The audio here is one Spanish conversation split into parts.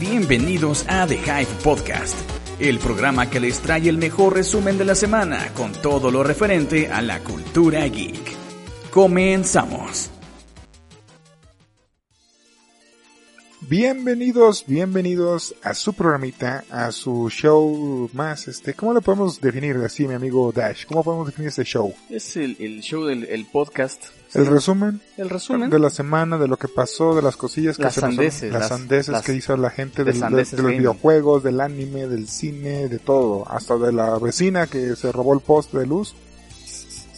Bienvenidos a The Hive Podcast, el programa que les trae el mejor resumen de la semana con todo lo referente a la cultura geek. Comenzamos. Bienvenidos, bienvenidos a su programita, a su show más, este, ¿cómo lo podemos definir así, mi amigo Dash? ¿Cómo podemos definir este show? Es el, el show del el podcast. ¿El resumen? El resumen. De la semana, de lo que pasó, de las cosillas que Las se nos- las las- sandeces las- que hizo la gente de del- de, los videojuegos, del anime, del cine, de todo, hasta de la vecina que se robó el poste de luz.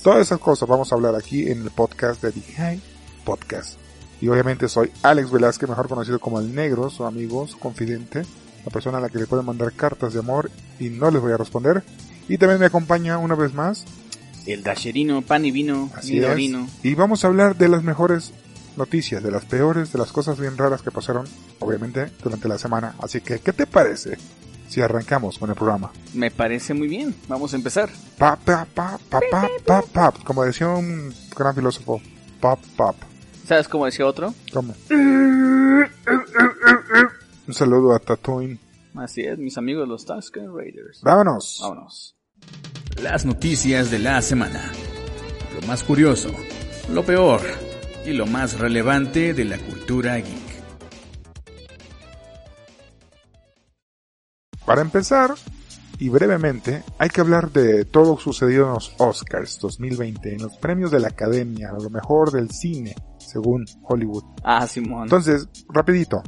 Todas esas cosas vamos a hablar aquí en el podcast de The High Podcast. Y obviamente soy Alex Velázquez, mejor conocido como el negro, su amigo, su confidente, la persona a la que le pueden mandar cartas de amor y no les voy a responder. Y también me acompaña una vez más El dasherino, pan y vino, Así es. Y vamos a hablar de las mejores noticias, de las peores, de las cosas bien raras que pasaron, obviamente, durante la semana. Así que, ¿qué te parece si arrancamos con el programa? Me parece muy bien. Vamos a empezar. Pa, pa, pa, pa, pa, pa, pa. Como decía un gran filósofo, pop, pop. ¿Sabes cómo decía otro? ¿Cómo? Un saludo a Tatooine. Así es, mis amigos los Tusken Raiders. Vámonos. Vámonos. Las noticias de la semana. Lo más curioso, lo peor y lo más relevante de la cultura geek. Para empezar, y brevemente, hay que hablar de todo lo sucedido en los Oscars 2020, en los premios de la Academia, a lo mejor del cine, según Hollywood. Ah, Simón. Entonces, rapidito,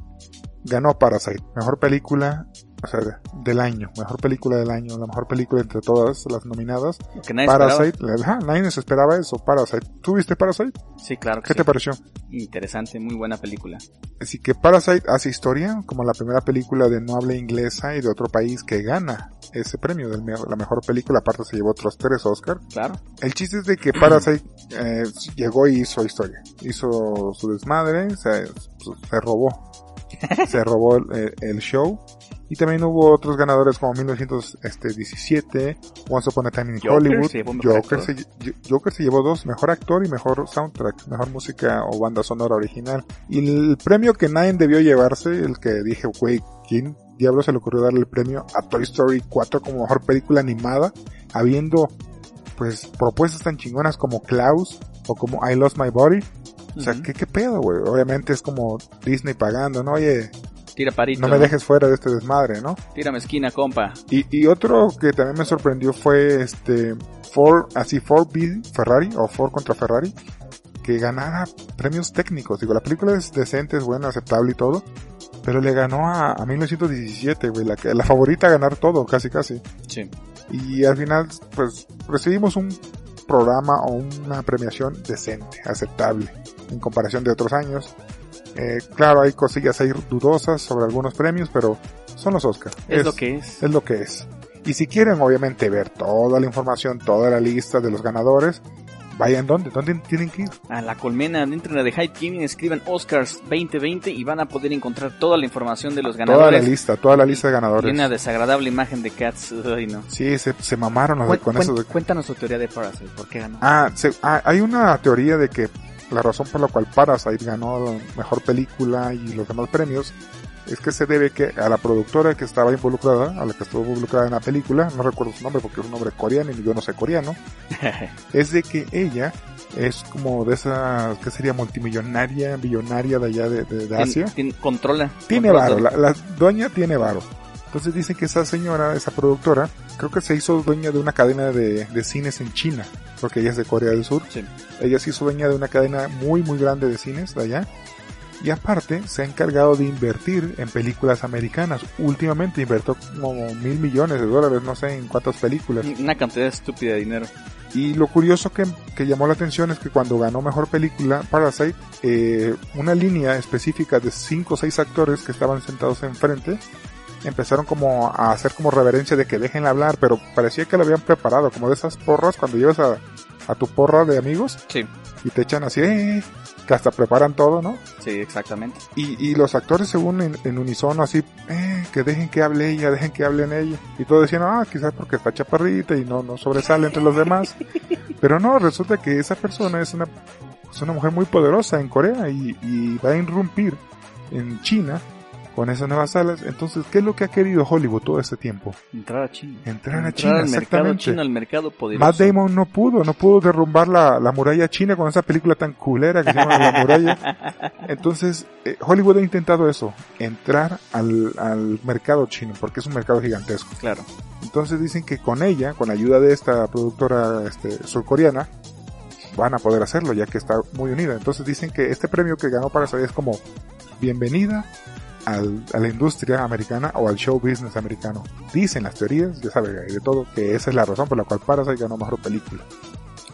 ganó Parasite, mejor película, o sea, del año, mejor película del año, la mejor película entre todas las nominadas. Que nadie Parasite, ajá, nadie se esperaba eso, Parasite. ¿Tú viste Parasite? esperaba. Sí, claro que ¿Qué sí. te pareció? Interesante, muy buena película. Así que Parasite hace historia como la primera película de no habla inglesa y de otro país que gana ese premio de la mejor película. Aparte se llevó otros tres Oscar. Claro. El chiste es de que Parasite eh, llegó y hizo historia. Hizo su desmadre, se, se robó. se robó el, el show. Y también hubo otros ganadores como 1917, Once Upon a Time in Joker Hollywood. se Joker, se, Joker se llevó dos, mejor actor y mejor soundtrack, mejor música o banda sonora original. Y el premio que nadie debió llevarse, el que dije, güey, ¿quién diablo se le ocurrió darle el premio a Toy Story 4 como mejor película animada? Habiendo, pues, propuestas tan chingonas como Klaus o como I Lost My Body. O sea, Ujú. ¿qué, qué pedo, güey? Obviamente es como Disney pagando, ¿no? Oye, Tira parito. no me dejes fuera de este desmadre, ¿no? Tírame esquina, compa. Y, y otro que también me sorprendió fue este Ford, así Ford v Ferrari o Ford contra Ferrari, que ganara premios técnicos. Digo, la película es decente, es buena, aceptable y todo, pero le ganó a, a 1917, güey, la, la favorita a ganar todo, casi casi. Sí. Y al final, pues, recibimos un programa o una premiación decente, aceptable, en comparación de otros años. Eh, claro, hay cosillas ahí dudosas sobre algunos premios, pero son los Oscars. Es, lo que es. Es lo que es. Y si quieren obviamente ver toda la información, toda la lista de los ganadores, vayan donde, ¿dónde tienen que ir? A la colmena, dentro de Hype Gaming, escriban Oscars 2020 y van a poder encontrar toda la información de los Toda la ganadores. lista, toda la lista de Y ganadores. una desagradable imagen de Cats. Ay, no. Sí, se, se mamaron con cuen- eso. de- Cuéntanos tu teoría de Parasite, ¿por qué ganó? Ah, se- ah, hay una teoría de que la razón por la cual Parasite ganó la mejor película y los demás premios es que se debe que a la productora que estaba involucrada, a la que estuvo involucrada en la película, no recuerdo su nombre porque es un nombre coreano y yo no sé coreano, es de que ella es como de esa, que sería multimillonaria, billonaria de allá de, de- de Asia. Tien- controla. Tiene controla varo, la, la dueña tiene varo. Entonces dicen que esa señora, esa productora, creo que se hizo dueña de una cadena de, de cines en China, porque ella es de Corea del Sur. Sí. Ella hizo dueña de una cadena muy muy grande de cines de allá. Y aparte, se ha encargado de invertir en películas americanas. Últimamente invirtió como mil millones de dólares, no sé en cuántas películas. Una cantidad estúpida de dinero. Y lo curioso que, que llamó la atención es que cuando ganó mejor película, Parasite, eh, una línea específica de cinco o seis actores que estaban sentados enfrente empezaron como a hacer como reverencia de que dejen hablar, pero parecía que lo habían preparado, como de esas porras cuando llevas a, a tu porra de amigos Sí, y te echan así, eh, que hasta preparan todo, ¿no? sí, exactamente. Y, y los actores según en, en unisono así, eh, que dejen que hable ella, dejen que hablen ella. Y todos decían, ah, quizás porque está chaparrita y no, no sobresale entre los demás. Pero no, resulta que esa persona es una, es una mujer muy poderosa en Corea y, y va a irrumpir en China con esas nuevas salas. Entonces, ¿qué es lo que ha querido Hollywood todo este tiempo? Entrar a China. Entrar a China, al mercado chino, al mercado poderoso. Matt Damon no pudo, no pudo derrumbar la, la muralla china con esa película tan culera que se llama La muralla. Entonces, eh, Hollywood ha intentado eso, entrar al, al mercado chino, porque es un mercado gigantesco. Claro. Entonces dicen que con ella, con la ayuda de esta productora este, surcoreana, van a poder hacerlo, ya que está muy unida. Entonces dicen que este premio que ganó Parasite es como bienvenida al- a la industria americana o al show business americano. Dicen las teorías, ya saben, hay de todo, que esa es la razón por la cual Parasite ganó mejor película.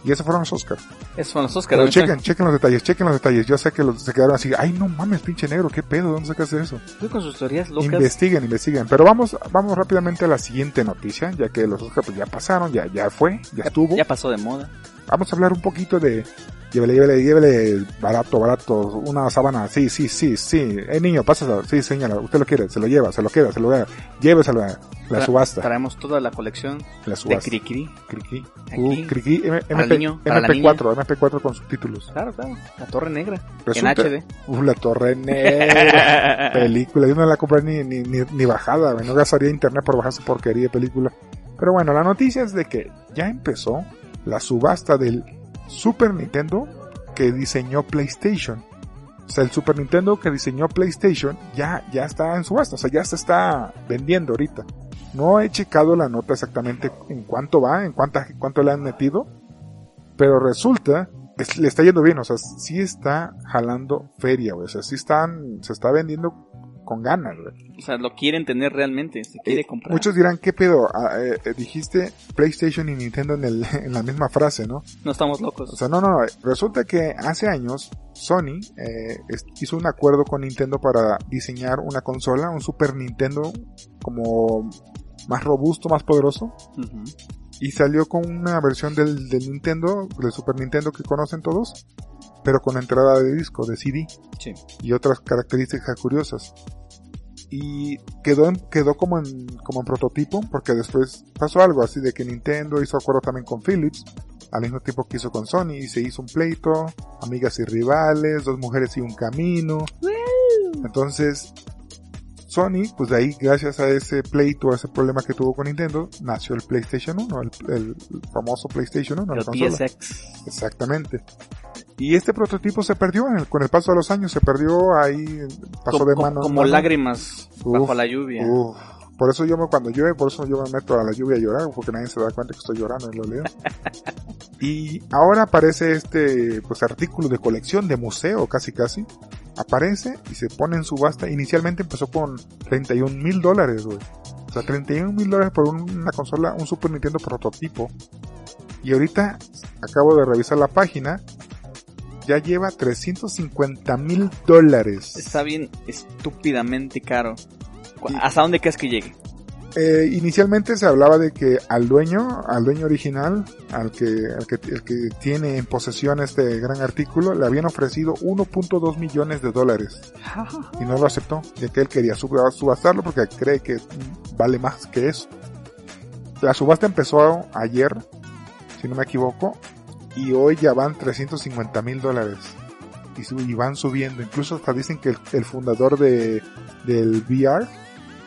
Y esos fueron los Oscars. Esos son los Oscars. Pero chequen, chequen los detalles, chequen los detalles. Yo sé que los, se quedaron así, ay no mames, pinche negro, qué pedo, ¿dónde sacaste eso? Tú con sus teorías locas. Investiguen, investiguen. Pero vamos, vamos rápidamente a la siguiente noticia, ya que los Oscars pues, ya pasaron, ya, ya fue, ya estuvo. Ya pasó de moda. Vamos a hablar un poquito de, llévele, llévele, llévele, barato, barato, una sábana, sí, sí, sí, sí. Eh, niño, pásalo, sí, señala, usted lo quiere, se lo lleva, se lo queda, se lo da, lléveselo a la subasta, Traemos toda la colección la de subasta. Cricri. Criqui. Aquí. Uh, el MP, niño, para la MP4, MP4 con subtítulos. Claro, claro. La Torre Negra. Resulta- En HD. Uh, la torre negra. película. Yo no la compré ni, ni, ni, ni bajada, no gastaría internet por bajar esa porquería de película. Pero bueno, la noticia es de que ya empezó la subasta del Super Nintendo que diseñó PlayStation. O sea, el Super Nintendo que diseñó PlayStation ya, ya está en subasta, o sea, ya se está vendiendo ahorita. No he checado la nota exactamente en cuánto va, en cuánta, cuánto le han metido, pero resulta que le está yendo bien, o sea, sí está jalando feria, o sea, sí están, se está vendiendo con ganas, güey. O sea, lo quieren tener realmente. Se quiere Eh, comprar. Muchos dirán, ¿qué pedo? Ah, eh, eh, dijiste PlayStation y Nintendo en, el, en la misma frase, ¿no? No estamos locos. O sea, no, no, no. Resulta que hace años Sony eh, hizo un acuerdo con Nintendo para diseñar una consola, un Super Nintendo como más robusto, más poderoso. Ujú. Y salió con una versión del, del Nintendo, del Super Nintendo que conocen todos, pero con entrada de disco, de CD Sí. y otras características curiosas. Y quedó, en- quedó como en, como en prototipo, porque después pasó algo así de que Nintendo hizo acuerdo también con Philips, al mismo tiempo que hizo con Sony, y se hizo un pleito, amigas y rivales, dos mujeres y un camino. Entonces, Sony, pues de ahí, gracias a ese pleito, a ese problema que tuvo con Nintendo, nació el PlayStation 1, el, el famoso PlayStation 1, la Los consola. PSX. Exactamente. Y este prototipo se perdió en el- con el paso de los años, se perdió ahí, pasó Como, de mano. como mano. lágrimas Uf, bajo la lluvia. Uf. Por eso yo me, cuando llueve, por eso yo me meto a la lluvia a llorar, porque nadie se da cuenta que estoy llorando y lo leo. y ahora aparece este, pues, artículo de colección, de museo, casi casi. Aparece y se pone en subasta. Inicialmente empezó con 31 mil dólares, güey. O sea, 31 mil dólares por un- una consola, un Super Nintendo prototipo. Y ahorita acabo de revisar la página. Ya lleva 350 mil dólares. Está bien estúpidamente caro. ¿Hasta dónde crees que llegue? Eh, inicialmente se hablaba de que al dueño, al dueño original, al que, al que, el que tiene en posesión este gran artículo, le habían ofrecido 1.2 millones de dólares y no lo aceptó, ya que él quería sub- subastarlo porque cree que vale más que eso. La subasta empezó ayer, si no me equivoco, y hoy ya van 350 mil dólares. Y van subiendo, incluso hasta dicen que el, el fundador de, del VR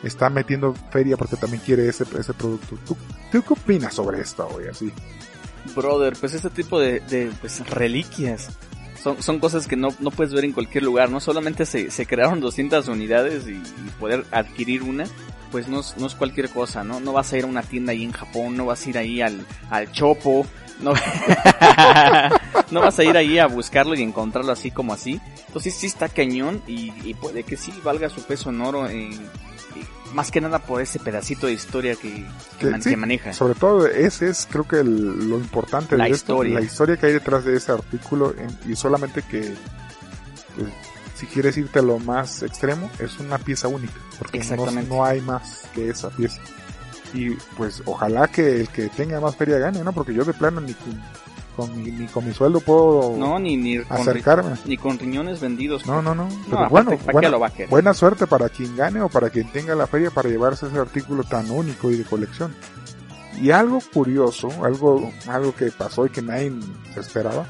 está metiendo feria porque también quiere ese, ese producto. ¿Tú, tú qué opinas sobre esto, güey? Así. Brother, pues este tipo de, de, pues, reliquias son, son cosas que no, no puedes ver en cualquier lugar. No solamente se, se crearon 200 unidades y, poder adquirir una, pues no es, no es cualquier cosa, ¿no? No vas a ir a una tienda ahí en Japón, no vas a ir ahí al, al Chopo, no, no vas a ir ahí a buscarlo y encontrarlo así como así. Entonces sí está cañón y, puede que sí valga su peso en oro en, más que nada por ese pedacito de historia que, que, Que man- sí, que maneja. Sobre todo ese es creo que el- lo importante La de esto, historia. la historia que hay detrás de ese artículo en- y solamente que pues, si quieres irte a lo más extremo es una pieza única porque no, no hay más que esa pieza y pues ojalá que el que tenga más feria gane no porque yo de plano ni con, mi, ni con mi sueldo puedo No, ni, ni, con, acercarme ni con riñones vendidos. no no no pero aparte, bueno ¿para qué buena, lo va a buena suerte para quien gane o para quien tenga la feria para llevarse ese artículo tan único y de colección. Y algo curioso, algo, algo que pasó y que nadie se esperaba,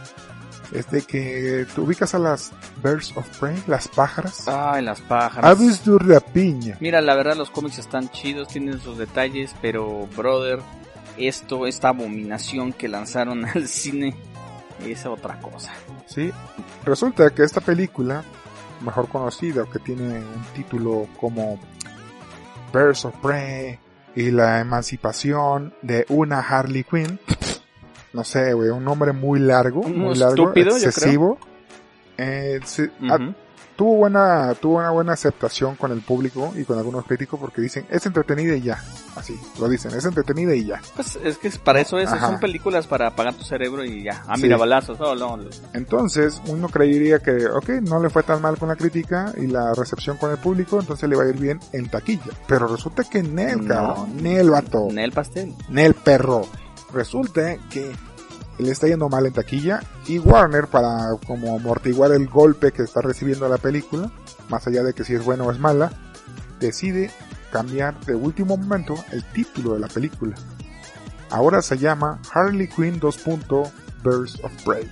es de que tú ubicas a las Birds of Prey, las pájaras, Ay, las pájaras. aves de rapiña. Mira, la verdad los cómics están chidos, tienen sus detalles, pero brother, esto, esta abominación que lanzaron al cine es otra cosa. Sí, resulta que esta película, mejor conocida, que tiene un título como Birds of Prey y la emancipación de una Harley Quinn, no sé, güey, un nombre muy largo, Muy largo, estúpido, yo creo. excesivo. Eh, sí. Tuvo buena, tuvo una buena aceptación con el público y con algunos críticos porque dicen es entretenida y ya, así lo dicen, es entretenida y ya. Pues es que es- para eso es, Ajá. son películas para apagar tu cerebro y ya. Ah, Sí. mira, balazos, oh, no, no. Entonces, uno creería que, ok, no le fue tan mal con la crítica y la recepción con el público, entonces le va a ir bien en taquilla. Pero resulta que Nel, No. cabrón, Nel vato, Nel pastel. Nel perro. Resulta que le está yendo mal en taquilla y Warner, para como amortiguar el golpe que está recibiendo la película, más allá de que si es buena o es mala, decide cambiar de último momento el título de la película. Ahora se llama Harley Quinn 2. Birds of Prey.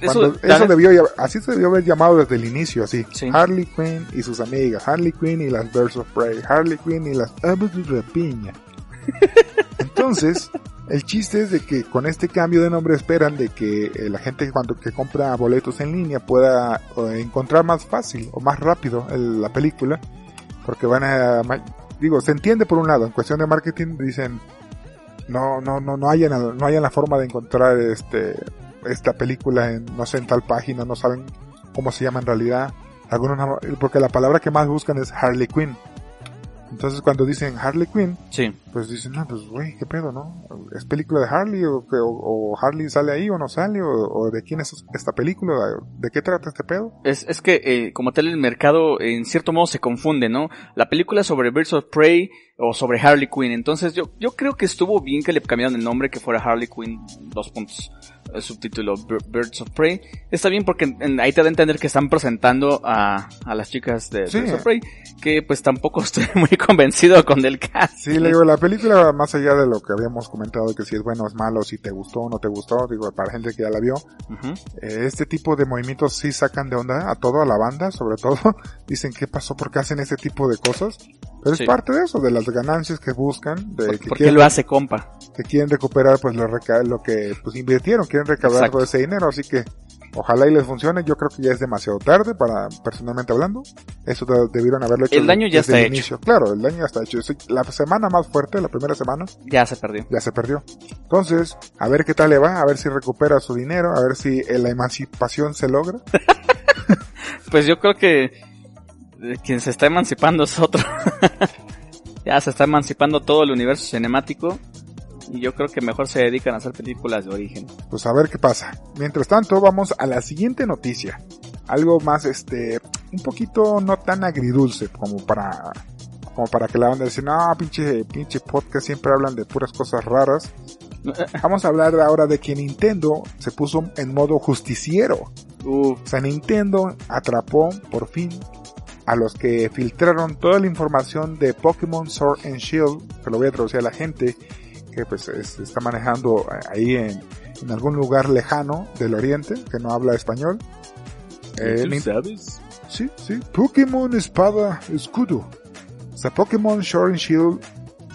Eso, Cuando- eso debió, así se debió haber llamado desde el inicio, así. Sí. Harley Quinn y sus amigas, Harley Quinn y las Birds of Prey, Harley Quinn y las Aves de Rapiña. Entonces, el chiste es de que con este cambio de nombre esperan de que eh, la gente cuando que compra boletos en línea pueda encontrar más fácil o más rápido la película, porque van a, digo, se entiende por un lado, en cuestión de marketing dicen no, no, no, no hayan, no hayan la forma de encontrar este, esta película en, no sé, en tal página, no saben cómo se llama en realidad. Algunos, no- porque la palabra que más buscan es Harley Quinn. Entonces cuando dicen Harley Quinn, Sí. Pues dicen, no, pues güey, qué pedo, ¿no? ¿Es película de Harley o, o- o Harley sale ahí o no sale? O, o de quién es esta película? ¿De qué trata este pedo? Es, es que eh, como tal el mercado en cierto modo se confunde, ¿no? La película sobre Birds of Prey o sobre Harley Quinn. Entonces yo, yo creo que estuvo bien que le cambiaran el nombre, que fuera Harley Quinn, dos puntos, el subtítulo Bir- Birds of Prey. Está bien porque en- ahí te da a entender que están presentando a, a las chicas de Sí. Birds of Prey, que pues tampoco estoy muy convencido con el cast. Sí, le digo, la película, más allá de lo que habíamos comentado, que si es bueno o es malo, si te gustó o no te gustó, digo, para gente que ya la vio, eh, este tipo de movimientos sí sacan de onda a todo, a la banda, sobre todo. Dicen, ¿qué pasó? ¿Por qué hacen este tipo de cosas? Pero Sí. es parte de eso, de las ganancias que buscan, de ¿Por, que, por qué quieren, lo hace compa? que quieren recuperar pues lo, lo que pues invirtieron, quieren recaudar todo ese dinero, así que ojalá y les funcione, yo creo que ya es demasiado tarde para, personalmente hablando, eso de- debieron haberlo hecho El daño ya desde está el hecho. inicio. Claro, el daño ya está hecho. La semana más fuerte, la primera semana, Ya se perdió. ya se perdió. Entonces, a ver qué tal le va, a ver si recupera su dinero, a ver si eh, la emancipación se logra. Pues yo creo que eh, quien se está emancipando es otro. ya se está emancipando todo el universo cinemático. Y yo creo que mejor se dedican a hacer películas de origen. Pues a ver qué pasa. Mientras tanto, vamos a la siguiente noticia. Algo más, este, un poquito no tan agridulce como para, como para que la banda dice, no, pinche, pinche podcast siempre hablan de puras cosas raras. Vamos a hablar ahora de que Nintendo se puso en modo justiciero. Uf, O sea, Nintendo atrapó por fin a los que filtraron toda la información de Pokémon Sword and Shield, que lo voy a traducir a la gente que pues es- está manejando ahí en, en algún lugar lejano del oriente, que no habla español. Eh, Nin- sabes? Sí, sí. Pokémon Espada Escudo. O sea, Pokémon Sword and Shield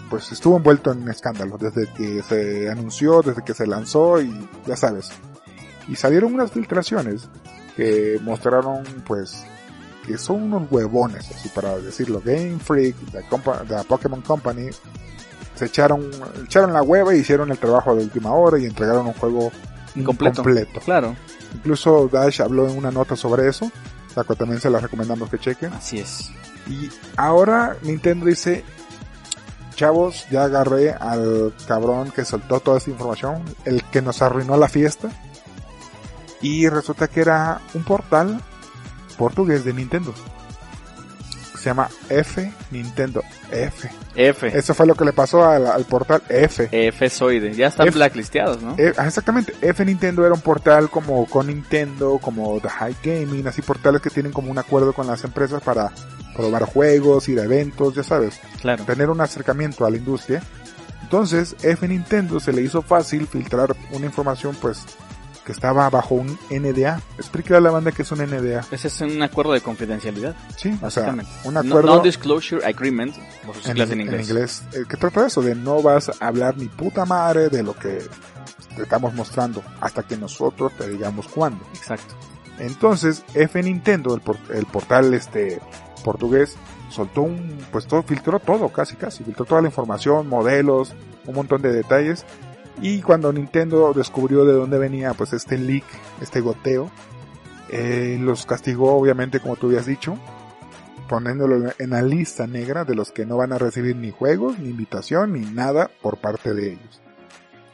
pues estuvo envuelto en escándalo desde que se anunció, desde que se lanzó y ya sabes. Y salieron unas filtraciones que mostraron pues que son unos huevones, así para decirlo. Game Freak, la Pokémon Company, se echaron, echaron la hueva y hicieron el trabajo de última hora y entregaron un juego Incompleto. incompleto. Claro, Incluso Dash habló en una nota sobre eso, la cual también se la recomendamos que chequen. así es. Y ahora Nintendo dice, chavos, ya agarré al cabrón que soltó toda esta información, el que nos arruinó la fiesta. Y resulta que era un portal portugués de Nintendo. Se llama F Nintendo. F. F. Eso fue lo que le pasó al, al portal F. F Soide. Ya están F. blacklisteados, ¿no? Eh, ah, exactamente, F Nintendo era un portal como con Nintendo, como The High Gaming, así portales que tienen como un acuerdo con las empresas para probar juegos, ir a eventos, ya sabes, Claro. tener un acercamiento a la industria. Entonces, F Nintendo se le hizo fácil filtrar una información pues que estaba bajo un NDA. Explícale a la banda que es un NDA. Ese es un acuerdo de confidencialidad, Sí, o sea, un No- acuerdo Non-disclosure agreement, por sus siglas en, inglés. eh, que trata de eso, de no vas a hablar ni puta madre de lo que te estamos mostrando hasta que nosotros te digamos cuándo. Exacto. Entonces, F Nintendo, el, por- el portal este portugués, soltó un, pues todo, filtró todo, casi casi, filtró toda la información, modelos, un montón de detalles. Y cuando Nintendo descubrió de dónde venía, pues este leak, este goteo, eh, los castigó, obviamente, como tú habías dicho, poniéndolo en la lista negra de los que no van a recibir ni juegos, ni invitación, ni nada por parte de ellos.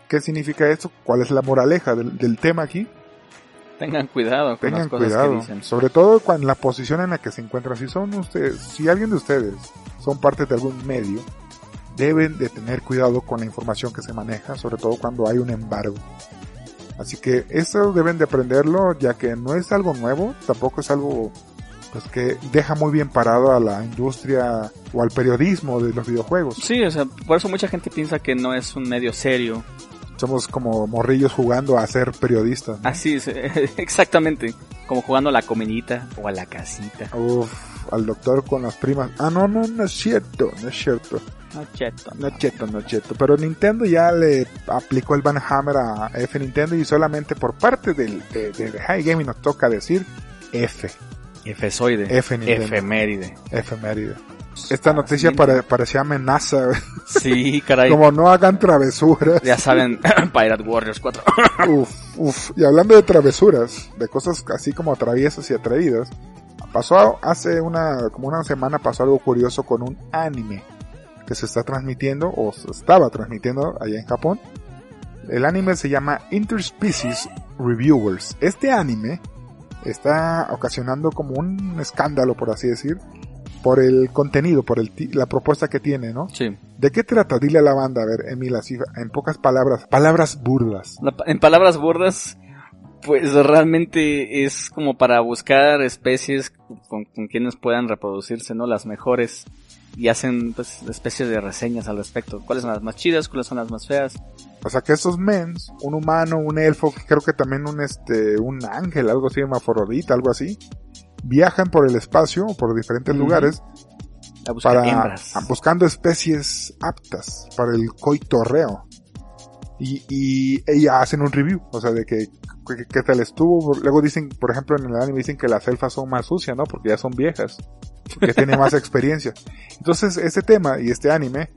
¿Qué significa esto? ¿Cuál es la moraleja del- del tema aquí? Tengan cuidado con Tengan las cosas cuidado, que dicen. sobre todo cuando la posición en la que se encuentran. Si son ustedes, si alguien de ustedes son parte de algún medio, deben de tener cuidado con la información que se maneja, sobre todo cuando hay un embargo. Así que esto deben de aprenderlo, ya que no es algo nuevo, tampoco es algo pues que deja muy bien parado a la industria o al periodismo de los videojuegos. Sí, o sea, por eso mucha gente piensa que no es un medio serio. Somos como morrillos jugando a ser periodistas. ¿no? Así es, exactamente. Como jugando a la comidita o a la casita. Uf, al doctor con las primas. Ah, no, no, no es cierto, no es cierto. No, cheto. No cheto, no cheto. Pero Nintendo ya le aplicó el Banhammer a F Nintendo y solamente por parte del, de, de, de High Gaming nos toca decir F. Efesoide. F Nintendo. Efeméride. Efeméride. Esta noticia pare- parecía amenaza. Sí, caray. Como no hagan travesuras. Ya saben, Pirate Warriors 4. Uf, uf. Y hablando de travesuras, de cosas así como traviesas y atrevidas, pasó hace una, como una semana pasó algo curioso con un anime que se está transmitiendo o se estaba transmitiendo allá en Japón. El anime se llama Interspecies Reviewers. Este anime está ocasionando como un escándalo, por así decir, por el contenido, por el la propuesta que tiene, ¿no? Sí. ¿De qué trata? Dile a la banda, a ver, Emil, así, en pocas palabras, palabras burdas. La- en palabras burdas, pues realmente es como para buscar especies con, con quienes puedan reproducirse, ¿no? Las mejores. Y hacen pues especies de reseñas al respecto. ¿Cuáles son las más chidas? ¿Cuáles son las más feas? O sea que estos mens, un humano, un elfo, creo que también un este, un ángel, algo así, hermafrodita, algo así, viajan por el espacio, por diferentes lugares, A buscar para hembras. a- buscando especies aptas para el coitorreo. Y, y ellas hacen un review, o sea, de que, que, que tal estuvo. Luego dicen, por ejemplo, en el anime dicen que las elfas son más sucias, ¿no? Porque ya son viejas, que tienen más experiencia. Entonces, este tema y este anime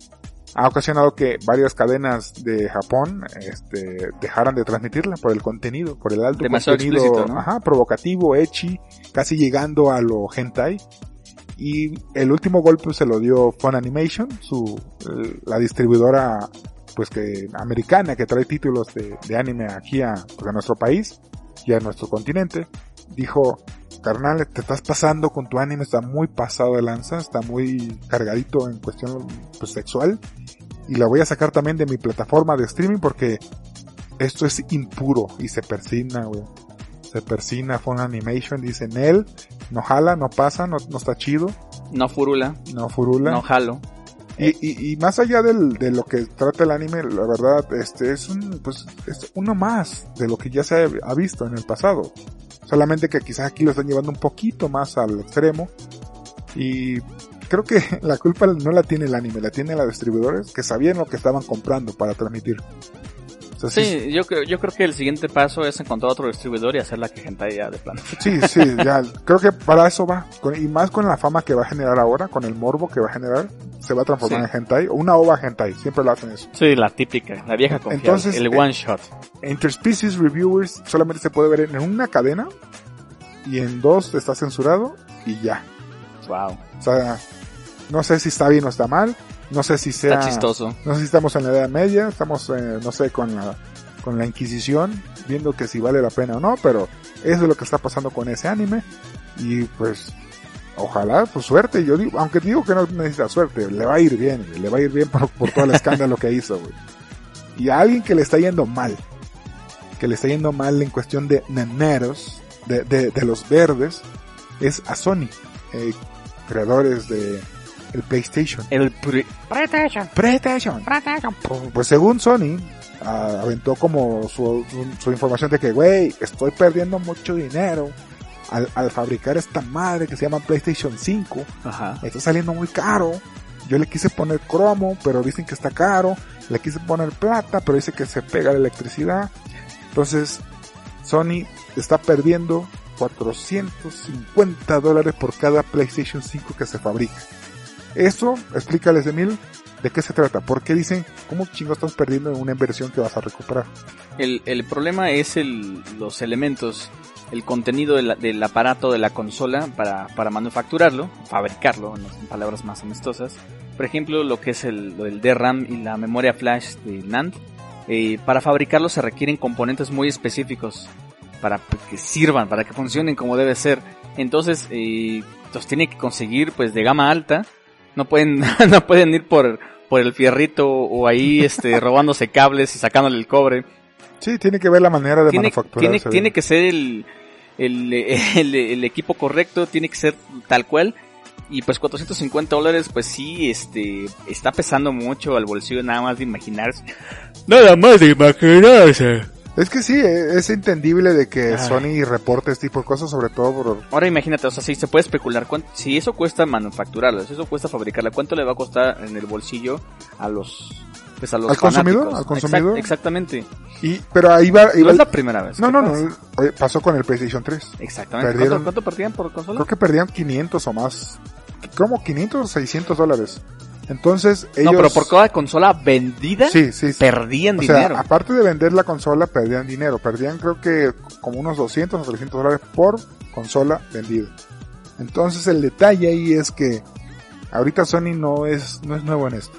ha ocasionado que varias cadenas de Japón este, dejaran de transmitirla por el contenido, por el alto Demasiado contenido ¿no? ajá, provocativo, echi, casi llegando a lo hentai. Y el último golpe se lo dio Fun Animation, su, eh, la distribuidora pues que americana que trae títulos de, de anime aquí a, pues, a nuestro país y a nuestro continente. Dijo, carnal, te estás pasando con tu anime, está muy pasado de lanza, está muy cargadito en cuestión pues, sexual. Y la voy a sacar también de mi plataforma de streaming porque esto es impuro y se persina, güey. Se persina Fun Animation, dice él, no jala, no pasa, no, no está chido, No furula, no furula. no jalo. Y, y, y más allá de lo que trata el anime, la verdad, este es un, pues, es uno más de lo que ya se ha, ha visto en el pasado. Solamente que quizás aquí lo están llevando un poquito más al extremo. Y creo que la culpa no la tiene el anime, la tienen los distribuidores que sabían lo que estaban comprando para transmitir. Entonces, Sí, yo, creo- yo creo que el siguiente paso es encontrar otro distribuidor y hacer la que hentai ya de plano. Sí, sí, ya, creo que para eso va. Y más con la fama que va a generar ahora, con el morbo que va a generar, se va a transformar Sí. en hentai, o una ova hentai, siempre lo hacen eso. Sí, la típica, la vieja confiable, Entonces, el eh, one shot. Interspecies Reviewers solamente se puede ver en una cadena, y en dos está censurado, y ya. Wow, O sea, no sé si está bien o está mal, no sé si sea... está chistoso. No sé si estamos en la Edad Media, estamos, eh, no sé, con la, con la Inquisición, viendo que si vale la pena o no, pero eso es lo que está pasando con ese anime. Y pues, ojalá, pues suerte. Yo digo, aunque digo que no necesita suerte, le va a ir bien, güey, le va a ir bien por, por todo el escándalo que hizo, güey. Y a alguien que le está yendo mal, que le está yendo mal en cuestión de neneros, de, de, de los verdes, es a Sony, eh, creadores de el PlayStation. El pri- PlayStation. Pues según Sony, ah, aventó como su, su- su información de que, güey, estoy perdiendo mucho dinero al, al fabricar esta madre que se llama PlayStation 5. Ajá. Está saliendo muy caro. Yo le quise poner cromo, pero dicen que está caro. Le quise poner plata, pero dice que se pega la electricidad. Entonces, Sony está perdiendo 450 dólares por cada PlayStation 5 que se fabrica. Eso, explícales Emil, de qué se trata. ¿Por qué dicen, cómo chingo estás perdiendo en una inversión que vas a recuperar? El, el problema es el, los elementos, el contenido del, del aparato de la consola para, para manufacturarlo, fabricarlo, en, palabras más amistosas. Por ejemplo, lo que es el, del DRAM y la memoria flash de NAND. Eh, para fabricarlo se requieren componentes muy específicos para que sirvan, para que funcionen como debe ser. Entonces, eh, los tiene que conseguir pues de gama alta. No pueden, no pueden ir por, por el fierrito o ahí este robándose cables y sacándole el cobre Sí, tiene que ver la manera de tiene, manufacturar. tiene, tiene que ser el, el, el- el equipo correcto, tiene que ser tal cual. Y pues 450 dólares, pues sí, este, está pesando mucho al bolsillo nada más de imaginarse. Nada más de imaginarse. Es que sí, eh, es entendible de que Ay. Sony reporte este tipo de cosas, sobre todo por... Ahora imagínate, o sea, si se puede especular, cuánto- si eso cuesta manufacturarla, si eso cuesta fabricarla, ¿cuánto le va a costar en el bolsillo a los, pues a los ¿Al consumidor? ¿Al consumidor? Exact- exactamente. Y, pero ahí va... ahí No va- es la primera vez. no, no, no, pasa. oye, pasó con el PlayStation 3. Exactamente. Perdieron- ¿Cuánto, cuánto perdían por consola? Creo que perdían 500 o más. ¿Cómo? 500 o 600 dólares. Entonces ellos... No, pero por cada consola vendida, Sí, sí, sí. perdían O sea, dinero. aparte de vender la consola, perdían dinero. Perdían creo que como unos 200 o 300 dólares por consola vendida. Entonces el detalle ahí es que ahorita Sony no es, no es nuevo en esto.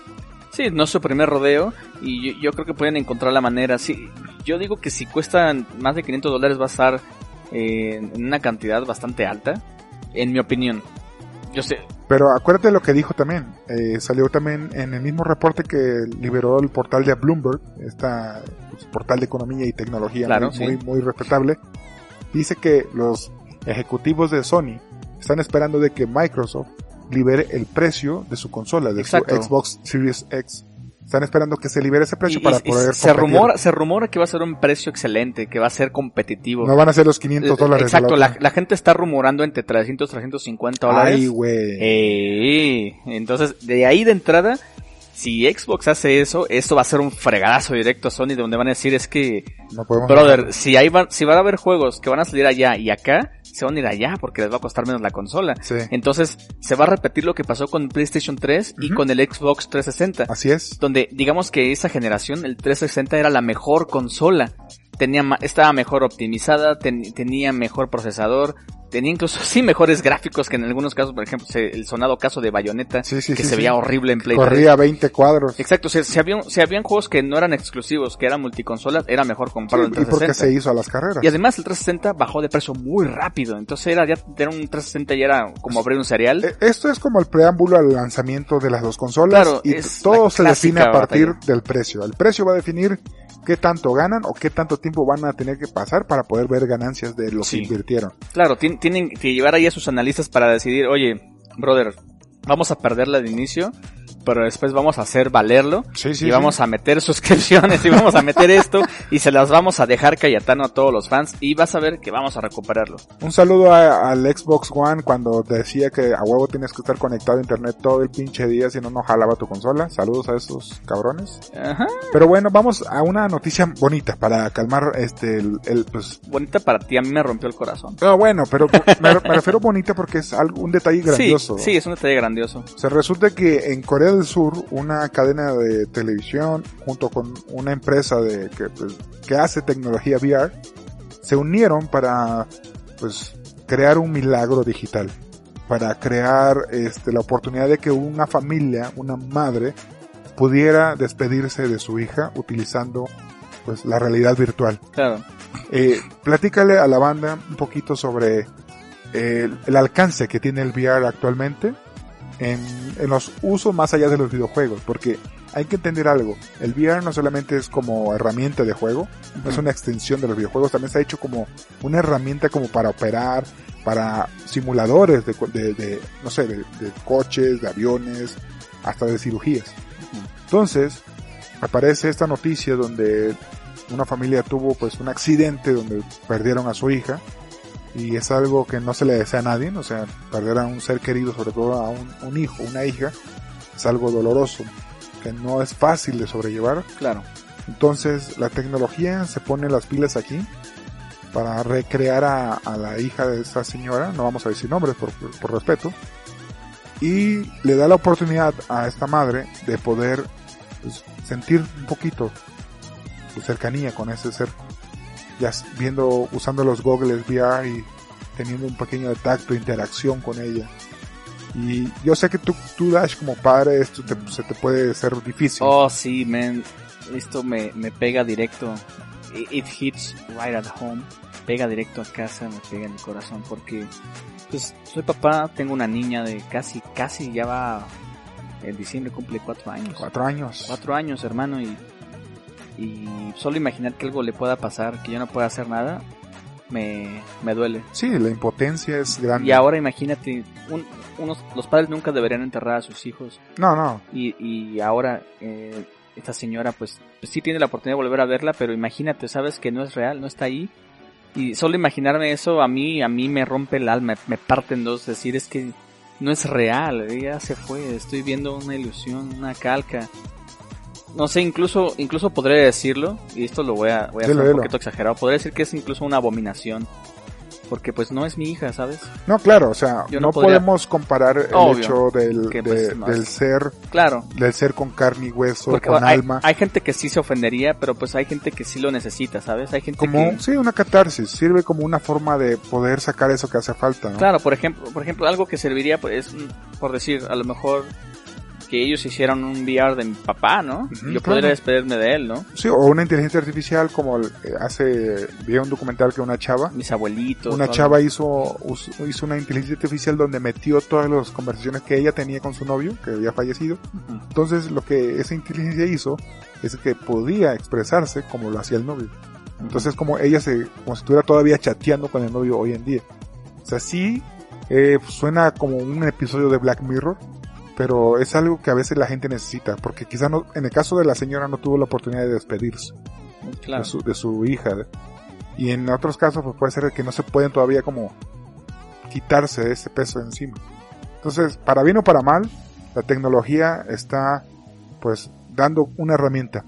Sí, no es su primer rodeo y yo, yo creo que pueden encontrar la manera. Sí, yo digo que si cuestan más de 500 dólares va a estar eh, en una cantidad bastante alta, en mi opinión. Yo sé, Pero acuérdate lo que dijo también. Eh, salió también en el mismo reporte que liberó el portal de Bloomberg, esta pues, portal de economía y tecnología Claro, muy, sí. muy, muy respetable. Dice que los ejecutivos de Sony están esperando de que Microsoft libere el precio de su consola, de Exacto. su Xbox Series X. Están esperando que se libere ese precio y- para y- y poder se competir. rumora, se rumora que va a ser un precio excelente, que va a ser competitivo. No van a ser los 500 dólares. de Exacto, la la, gente está rumorando entre 300 350 dólares. Ay, güey. Eh, entonces, de ahí de entrada, si Xbox hace eso, esto va a ser un fregadazo directo a Sony, donde van a decir es que, no podemos brother, si van, si van a haber juegos que van a salir allá y acá, se van a ir allá porque les va a costar menos la consola. Sí. Entonces, se va a repetir lo que pasó con PlayStation 3 y con el Xbox 360. Así es. Donde, digamos que esa generación, el 360 era la mejor consola. Tenía, estaba mejor optimizada, ten- tenía mejor procesador, tenía incluso sí mejores gráficos que en algunos casos, por ejemplo, se- el sonado caso de Bayonetta, Sí, sí, que sí, se veía horrible en Play 3. Corría 20 cuadros. Exacto, si, si, había, si habían juegos que no eran exclusivos, que eran multiconsolas, era mejor comprarlo en y porque 360. se hizo a las carreras. Y además el 360 bajó de precio muy rápido, entonces era ya era un 360 ya era como abrir un cereal. Eh, Esto es como el preámbulo al lanzamiento de las dos consolas Claro, y todo se define a partir batalla. del precio. El precio va a definir qué tanto ganan o qué tanto tiempo van a tener que pasar para poder ver ganancias de lo Sí. que invirtieron. Claro, tien- tienen que llevar ahí a sus analistas para decidir, oye, brother, vamos a perderla de inicio, pero después vamos a hacer valerlo Sí, sí, y vamos a meter suscripciones y vamos a meter esto y se las vamos a dejar Cayetano a todos los fans y vas a ver que vamos a recuperarlo. Un saludo a- al Xbox One cuando decía que a huevo tienes que estar conectado a internet todo el pinche día si no no jalaba tu consola. Saludos a esos cabrones. Ajá. Pero bueno, vamos a una noticia bonita para calmar este el, el, pues Bonita para ti, a mí me rompió el corazón. no, bueno, pero me, me refiero bonita porque es algo, un detalle grandioso. Sí, sí, es un detalle grandioso. Se resulta que en Corea del Sur, una cadena de televisión junto con una empresa de que, pues, que hace tecnología VR se unieron para pues crear un milagro digital, para crear este la oportunidad de que una familia, una madre pudiera despedirse de su hija utilizando pues la realidad virtual. Claro. Eh, platícale a la banda un poquito sobre eh, el, el alcance que tiene el VR actualmente en, en los usos más allá de los videojuegos, porque hay que entender algo, el VR no solamente es como herramienta de juego, no es una extensión de los videojuegos, también se ha hecho como una herramienta como para operar, para simuladores de, de, no sé, de, de coches, de aviones, hasta de cirugías. Entonces, aparece esta noticia donde una familia tuvo pues un accidente donde perdieron a su hija y es algo que no se le desea a nadie, o sea, perder a un ser querido, sobre todo a un, un hijo, una hija, es algo doloroso, que no es fácil de sobrellevar. Claro. Entonces la tecnología se pone las pilas aquí para recrear a, a la hija de esta señora, no vamos a decir nombres por, por- por respeto, y le da la oportunidad a esta madre de poder pues, sentir un poquito de cercanía con ese ser, ya viendo, usando los goggles VR y teniendo un pequeño tacto, interacción con ella. Y yo sé que tú, tú Dash, como padre, esto te- se te puede ser difícil. Oh, sí, man. Esto me, me pega directo. It, it hits right at home. Pega directo a casa, me pega en el corazón porque, pues, soy papá, tengo una niña de casi, casi ya va, en diciembre cumple cuatro años. Cuatro años. Cuatro años, hermano, y, y solo imaginar que algo le pueda pasar, que yo no pueda hacer nada, me, me duele. Sí, la impotencia es grande. Y ahora imagínate, un- unos, los padres nunca deberían enterrar a sus hijos No, no. y, y ahora eh, esta señora pues, pues sí tiene la oportunidad de volver a verla, pero imagínate, sabes que no es real, no está ahí. Y solo imaginarme eso a mí, a mí me rompe el alma, me parte en dos, decir es que no es real, ella se fue, estoy viendo una ilusión, una calca. No sé, incluso, incluso podría decirlo, y esto lo voy a, voy a Dilo, hacer un dilo. poquito exagerado, podría decir que es incluso una abominación. Porque pues no es mi hija, ¿sabes? No, claro, o sea, Yo no, no podría- podemos comparar el Obvio, hecho del, que, de- pues, no del es- ser, Claro, del ser con carne y hueso, Porque con hay, alma. hay gente que sí se ofendería, pero pues hay gente que sí lo necesita, ¿sabes? Hay gente como, que... sí, una catarsis, sirve como una forma de poder sacar eso que hace falta, ¿no? Claro, por ejemplo, por ejemplo, algo que serviría pues mm, por decir, a lo mejor que ellos hicieran un VR de mi papá, ¿no? Ujú, Yo claro. podría despedirme de él, ¿no? Sí, o una inteligencia artificial como eh, hace, vi un documental que una chava, Mis abuelitos. una chava hizo, hizo una inteligencia artificial donde metió todas las conversaciones que ella tenía con su novio, que había fallecido, Ujú. Entonces lo que esa inteligencia hizo es que podía expresarse como lo hacía el novio. Entonces como ella se, como si estuviera todavía chateando con el novio hoy en día. O sea, sí, eh, suena como un episodio de Black Mirror, pero es algo que a veces la gente necesita, porque quizá no, en el caso de la señora no tuvo la oportunidad de despedirse Claro. de, su, de su hija. Y en otros casos pues puede ser que no se pueden todavía como quitarse ese peso de encima. Entonces, para bien o para mal, la tecnología está pues dando una herramienta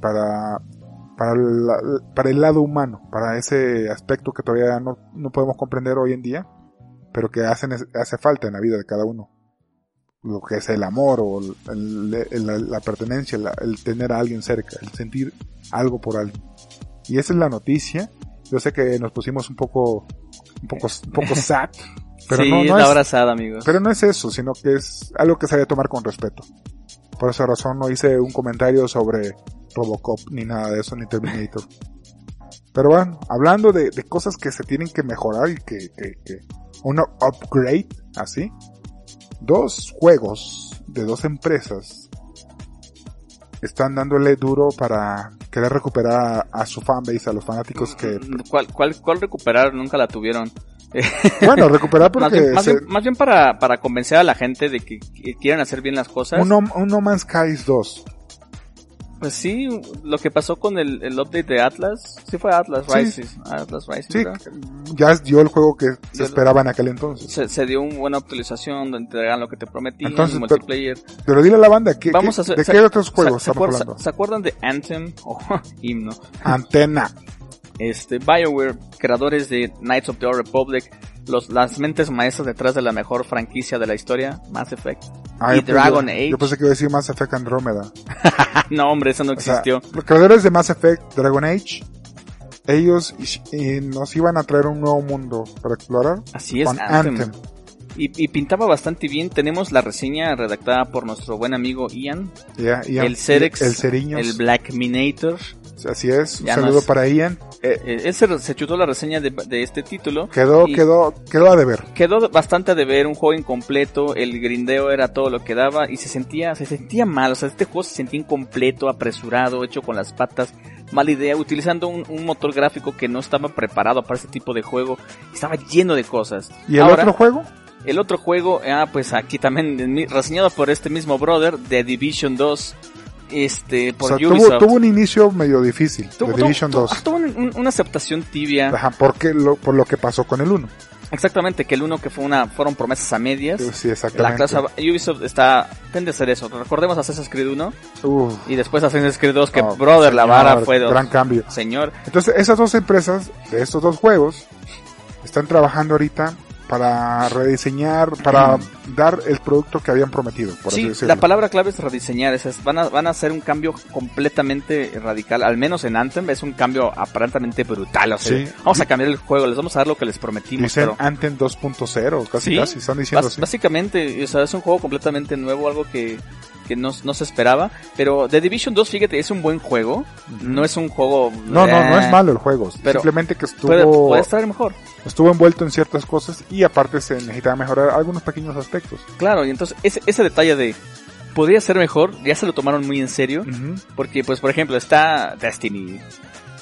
para para, la- para el lado humano, para ese aspecto que todavía no, no podemos comprender hoy en día, pero que hace, hace falta en la vida de cada uno. Lo que es el amor o el- el- la, la pertenencia, la- el tener a alguien cerca, el sentir algo por alguien. Y esa es la noticia. Yo sé que nos pusimos un poco, un poco, un poco sad, pero sí, no, es no la es, abrazada, amigos. pero no es eso, sino que es algo que se debe tomar con respeto. Por esa razón no hice un comentario sobre Robocop ni nada de eso, ni Terminator. Pero bueno, hablando de, de cosas que se tienen que mejorar y que, que, que una upgrade, así. Dos juegos de dos empresas están dándole duro para querer recuperar a, a su fanbase, a los fanáticos que... Mm, ¿Cuál, cuál, ¿Cuál recuperar? Nunca la tuvieron. Bueno, recuperar más, porque bien, más se- bien- más bien para, para convencer a la gente de que, quieran hacer bien las cosas. un, no, un No Man's Skies 2. Pues sí, lo que pasó con el, el update de Atlas, sí fue Atlas Sí. Rises, Atlas Rises, Sí, ¿verdad? ya dio el juego que se esperaba en aquel entonces. Se, se dio una buena actualización donde te dan lo que te prometían, Entonces, pero- multiplayer. Pero dile a la banda, ¿qué, Vamos qué- a hacer- ¿de qué otros juegos ¿Se, estamos hablando? se acuerdan de Anthem o Himno? Antena. Este, BioWare, creadores de Knights of the Old Republic, los, las mentes maestras detrás de la mejor franquicia de la historia, Mass Effect. Ah, Y yo Dragon Age. Yo pensé que iba a decir Mass Effect Andrómeda. no, hombre, eso no O sea, existió. los creadores de Mass Effect, Dragon Age, ellos y- nos iban a traer un nuevo mundo para explorar Así es, con Anthem. Anthem. Y, y pintaba bastante bien. Tenemos la reseña redactada por nuestro buen amigo Ian, el Cerex, el Ceriños. el Black Minator. Así es. Un Ya saludo nos- para Ian. Eh, Eh, él se, se chutó la reseña de, de este título. quedó, quedó, quedó a deber. Quedó bastante de ver, un juego incompleto, el grindeo era todo lo que daba y se sentía, se sentía mal, o sea, este juego se sentía incompleto, apresurado, hecho con las patas, mala idea, utilizando un, un motor gráfico que no estaba preparado para este tipo de juego, estaba lleno de cosas. ¿Y el Ahora, otro juego? El otro juego, ah, pues aquí también reseñado por este mismo brother, The Division 2, este, O por sea, tuvo, Ubisoft. tuvo un inicio medio difícil. Tuvo- de Division tuvo- 2. tuvo un- un- una aceptación tibia. Ajá, porque lo, por lo que pasó con el 1. Exactamente, que el uno que fue una, fueron promesas a medias. Sí, La exactamente. clase Ubisoft está, tende a hacer eso. Recordemos Assassin's Creed 1 Uf, y después Assassin's Creed 2 que, no, brother, la señor, vara fue de Gran cambio. señor. Entonces, esas dos empresas de estos dos juegos están trabajando ahorita para rediseñar, para dar el producto que habían prometido, por así Sí, decirlo. la palabra clave es rediseñar. Es, es- van, a, van a hacer un cambio completamente radical. Al menos en Anthem es un cambio aparentemente brutal. O sea, Sí. vamos a cambiar el juego, les vamos a dar lo que les prometimos. Dicen pero Anthem 2.0, casi Sí, casi, están diciendo así. básicamente, o sea, es un juego completamente nuevo, algo que, que no, no se esperaba. Pero The Division 2, fíjate, es un buen juego. No es un juego... No, no, no es malo el juego, pero simplemente que Puede, estuvo, puede estar mejor. Estuvo envuelto en ciertas cosas y aparte se necesitaba mejorar algunos pequeños aspectos. Claro, y entonces ese, ese detalle de podría ser mejor, ya se lo tomaron muy en serio, porque pues por ejemplo está Destiny,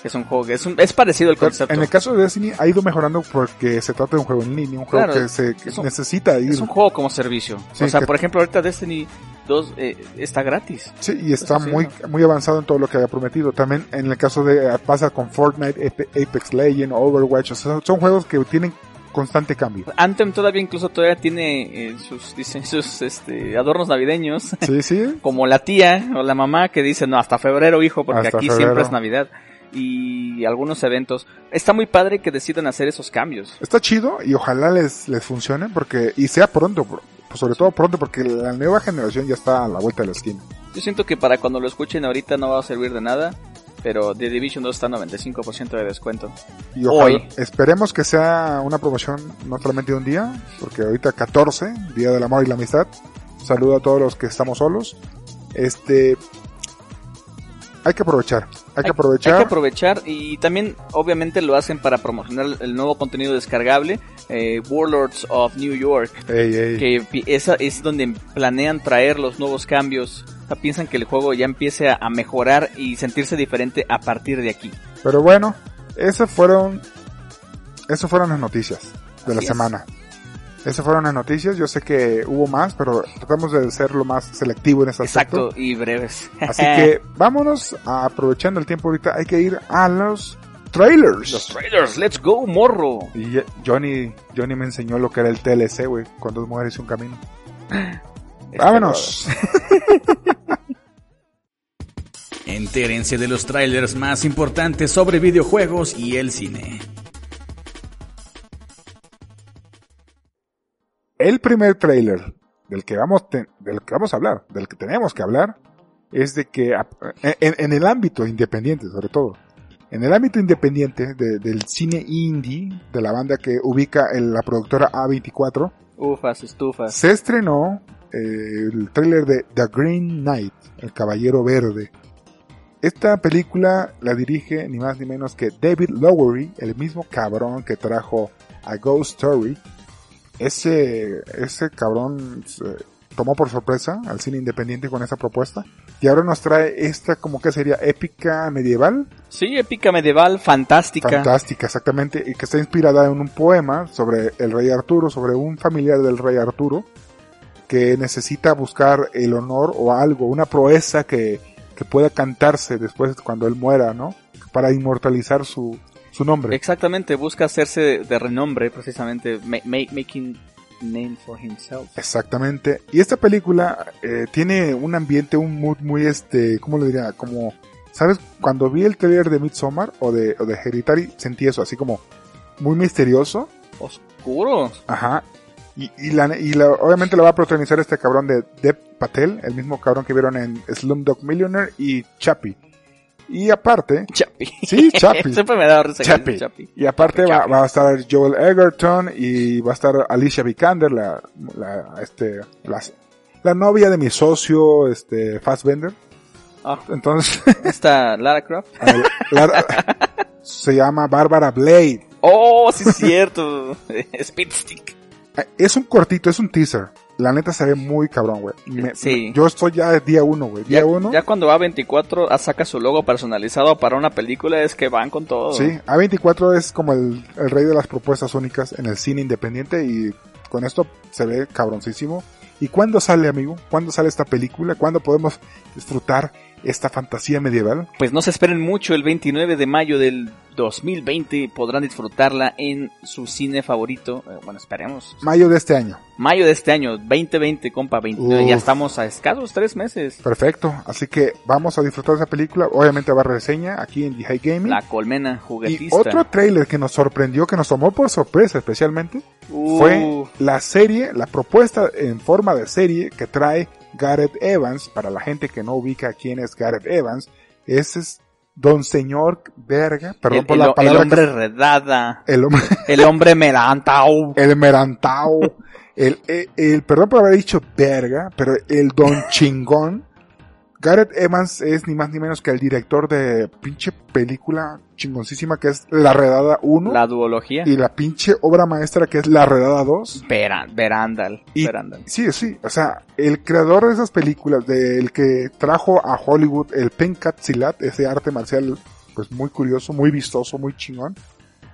que es un juego que es, un- es parecido al Pero concepto. En el caso de Destiny ha ido mejorando porque se trata de un juego en línea, un juego Claro, que se que es un- necesita ir. Es un juego como servicio. Sí, o sea, por ejemplo, ahorita Destiny 2 eh, está gratis. Sí, y está sí, muy, muy avanzado en todo lo que había prometido. También en el caso de eh, pasa con Fortnite, Ape- Apex Legends, Overwatch, o sea, son juegos que tienen constante cambio. Anthem todavía incluso todavía tiene eh, sus dicen sus este adornos navideños, Sí, sí. como la tía o la mamá que dice, "No, hasta febrero, hijo, porque Hasta aquí febrero. siempre es Navidad." Y algunos eventos. Está muy padre que decidan hacer esos cambios. Está chido y ojalá les, les funcione porque, y sea pronto, por- pues sobre todo pronto porque la nueva generación ya está a la vuelta de la esquina. Yo siento que para cuando lo escuchen ahorita no va a servir de nada, pero The Division 2 está a 95% de descuento. Y ojalá, Hoy. esperemos que sea una promoción no solamente de un día, porque ahorita 14, Día del Amor y la Amistad. Saludo a todos los que estamos solos. Este, hay que aprovechar, hay que aprovechar. Hay que aprovechar y también obviamente lo hacen para promocionar el nuevo contenido descargable, eh, Warlords of New York, Ey, ey. que esa es donde planean traer los nuevos cambios. O sea, piensan que el juego ya empiece a, mejorar y sentirse diferente a partir de aquí. Pero bueno, esas fueron, esas fueron las noticias de la es. semana. Esas fueron las noticias. Yo sé que hubo más, pero tratamos de ser lo más selectivo en este aspecto. Exacto, y breves. Así que vámonos, a- aprovechando el tiempo ahorita, hay que ir a los trailers. Los trailers, let's go, morro. Y Johnny, Johnny me enseñó lo que era el TLC, güey, con dos mujeres y un camino. Este, Vámonos. Entérense de los trailers más importantes sobre videojuegos y el cine. El primer trailer del que vamos, te- del que vamos a hablar, del que tenemos que hablar, es de que en, en el ámbito independiente, sobre todo, en el ámbito independiente de- del cine indie, de la banda que ubica en la productora A24, Ufas, estufas. se estrenó eh, el tráiler de The Green Knight, El Caballero Verde. Esta película la dirige ni más ni menos que David Lowery, el mismo cabrón que trajo a Ghost Story. Ese, ese cabrón tomó por sorpresa al cine independiente con esta propuesta. Y ahora nos trae esta como que sería épica medieval. Sí, épica medieval, fantástica. Fantástica, exactamente. Y que está inspirada en un poema sobre el rey Arturo, sobre un familiar del rey Arturo que necesita buscar el honor o algo, una proeza que, que pueda cantarse después cuando él muera, ¿no? Para inmortalizar su, su nombre. Exactamente, busca hacerse de renombre precisamente, ma- ma- making name for himself. Exactamente. Y esta película eh, tiene un ambiente, un mood muy este, ¿cómo le diría? Como, ¿sabes? Cuando vi el trailer de Midsommar o de, o de Hereditary, sentí eso, así como muy misterioso. Oscuro. Ajá. Y, y, la, y la- obviamente la va a protagonizar este cabrón de Dev Patel, el mismo cabrón que vieron en Slumdog Millionaire y Chappie. Y aparte, Chapi. Sí, Chapi. Siempre me da risa que Chapi. dice Chapi. Y aparte va, Chapi. va a estar Joel Egerton y va a estar Alicia Vikander, la, la, este, la, la novia de mi socio, este, Fassbender. Ah, Entonces, está Lara Croft. el- la- se llama Barbara Blade. Oh, sí es cierto. Speed Stick. Es un cortito, es un teaser. La neta se ve muy cabrón, güey. Sí. Yo estoy ya día uno, güey. Día Ya, uno. ya cuando A24 ah, saca su logo personalizado para una película es que van con todo. Sí, A24 es como el, el rey de las propuestas únicas en el cine independiente y con esto se ve cabroncísimo. ¿Y cuándo sale, amigo? ¿Cuándo sale esta película? ¿Cuándo podemos disfrutar esta fantasía medieval? Pues no se esperen mucho, el 29 de mayo del 2020 podrán disfrutarla en su cine favorito. Eh, bueno, esperemos. Mayo de este año. Mayo de este año, 2020, compa, 29. Uf. Ya estamos a escasos tres meses. Perfecto. Así que vamos a disfrutar de esa película. Obviamente va a reseña aquí en The High Gaming. La colmena y juguetista. otro trailer que nos sorprendió, que nos tomó por sorpresa especialmente, Uh, fue la serie, la propuesta en forma de serie que trae Gareth Evans. Para la gente que no ubica quién es Gareth Evans, ese es Don Señor Verga, perdón el, por el- la el palabra. hombre que- redada. el hombre, El hombre melantao. el Merantao, el, el, el- perdón por haber dicho Verga, pero el Don Chingón. Gareth Evans es ni más ni menos que el director de pinche película chingoncísima que es La Redada 1 La duología. y la pinche obra maestra que es La Redada 2. Vera- Verandal. Y- Verandal. Sí, sí, o sea, el creador de esas películas, del que trajo a Hollywood el Pencat Silat, ese arte marcial, pues muy curioso, muy vistoso, muy chingón,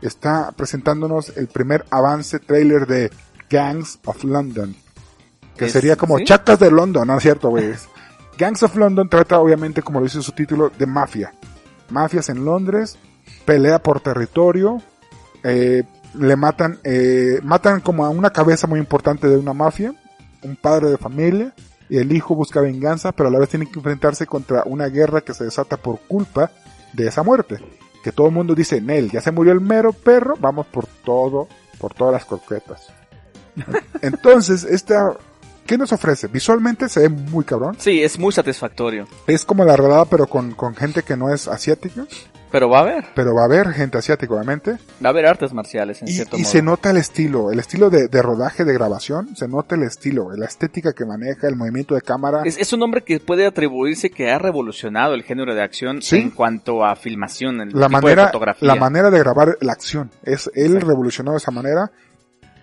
está presentándonos el primer avance trailer de Gangs of London, que Es- sería como ¿sí? Chacas de London, ¿no es cierto, güey? Gangs of London trata, obviamente, como lo dice su título, de mafia. Mafias en Londres, pelea por territorio, eh, le matan, eh, matan como a una cabeza muy importante de una mafia, un padre de familia, y el hijo busca venganza, pero a la vez tiene que enfrentarse contra una guerra que se desata por culpa de esa muerte. Que todo el mundo dice, Nel, ya se murió el mero perro, vamos por todo, por todas las croquetas. Entonces, esta, ¿qué nos ofrece? Visualmente se ve muy cabrón. Sí, es muy satisfactorio. Es como la redada, pero con, con gente que no es asiática, Pero va a haber. pero va a haber gente asiática, obviamente. Va a haber artes marciales, en Y, cierto y modo. se nota el estilo, el estilo de, de rodaje, de grabación, se nota el estilo, la estética que maneja, el movimiento de cámara. Es, es un hombre que puede atribuirse que ha revolucionado el género de acción Sí. en cuanto a filmación, el la tipo manera, de fotografía. la manera de grabar la acción. Es él Exacto. revolucionó de esa manera.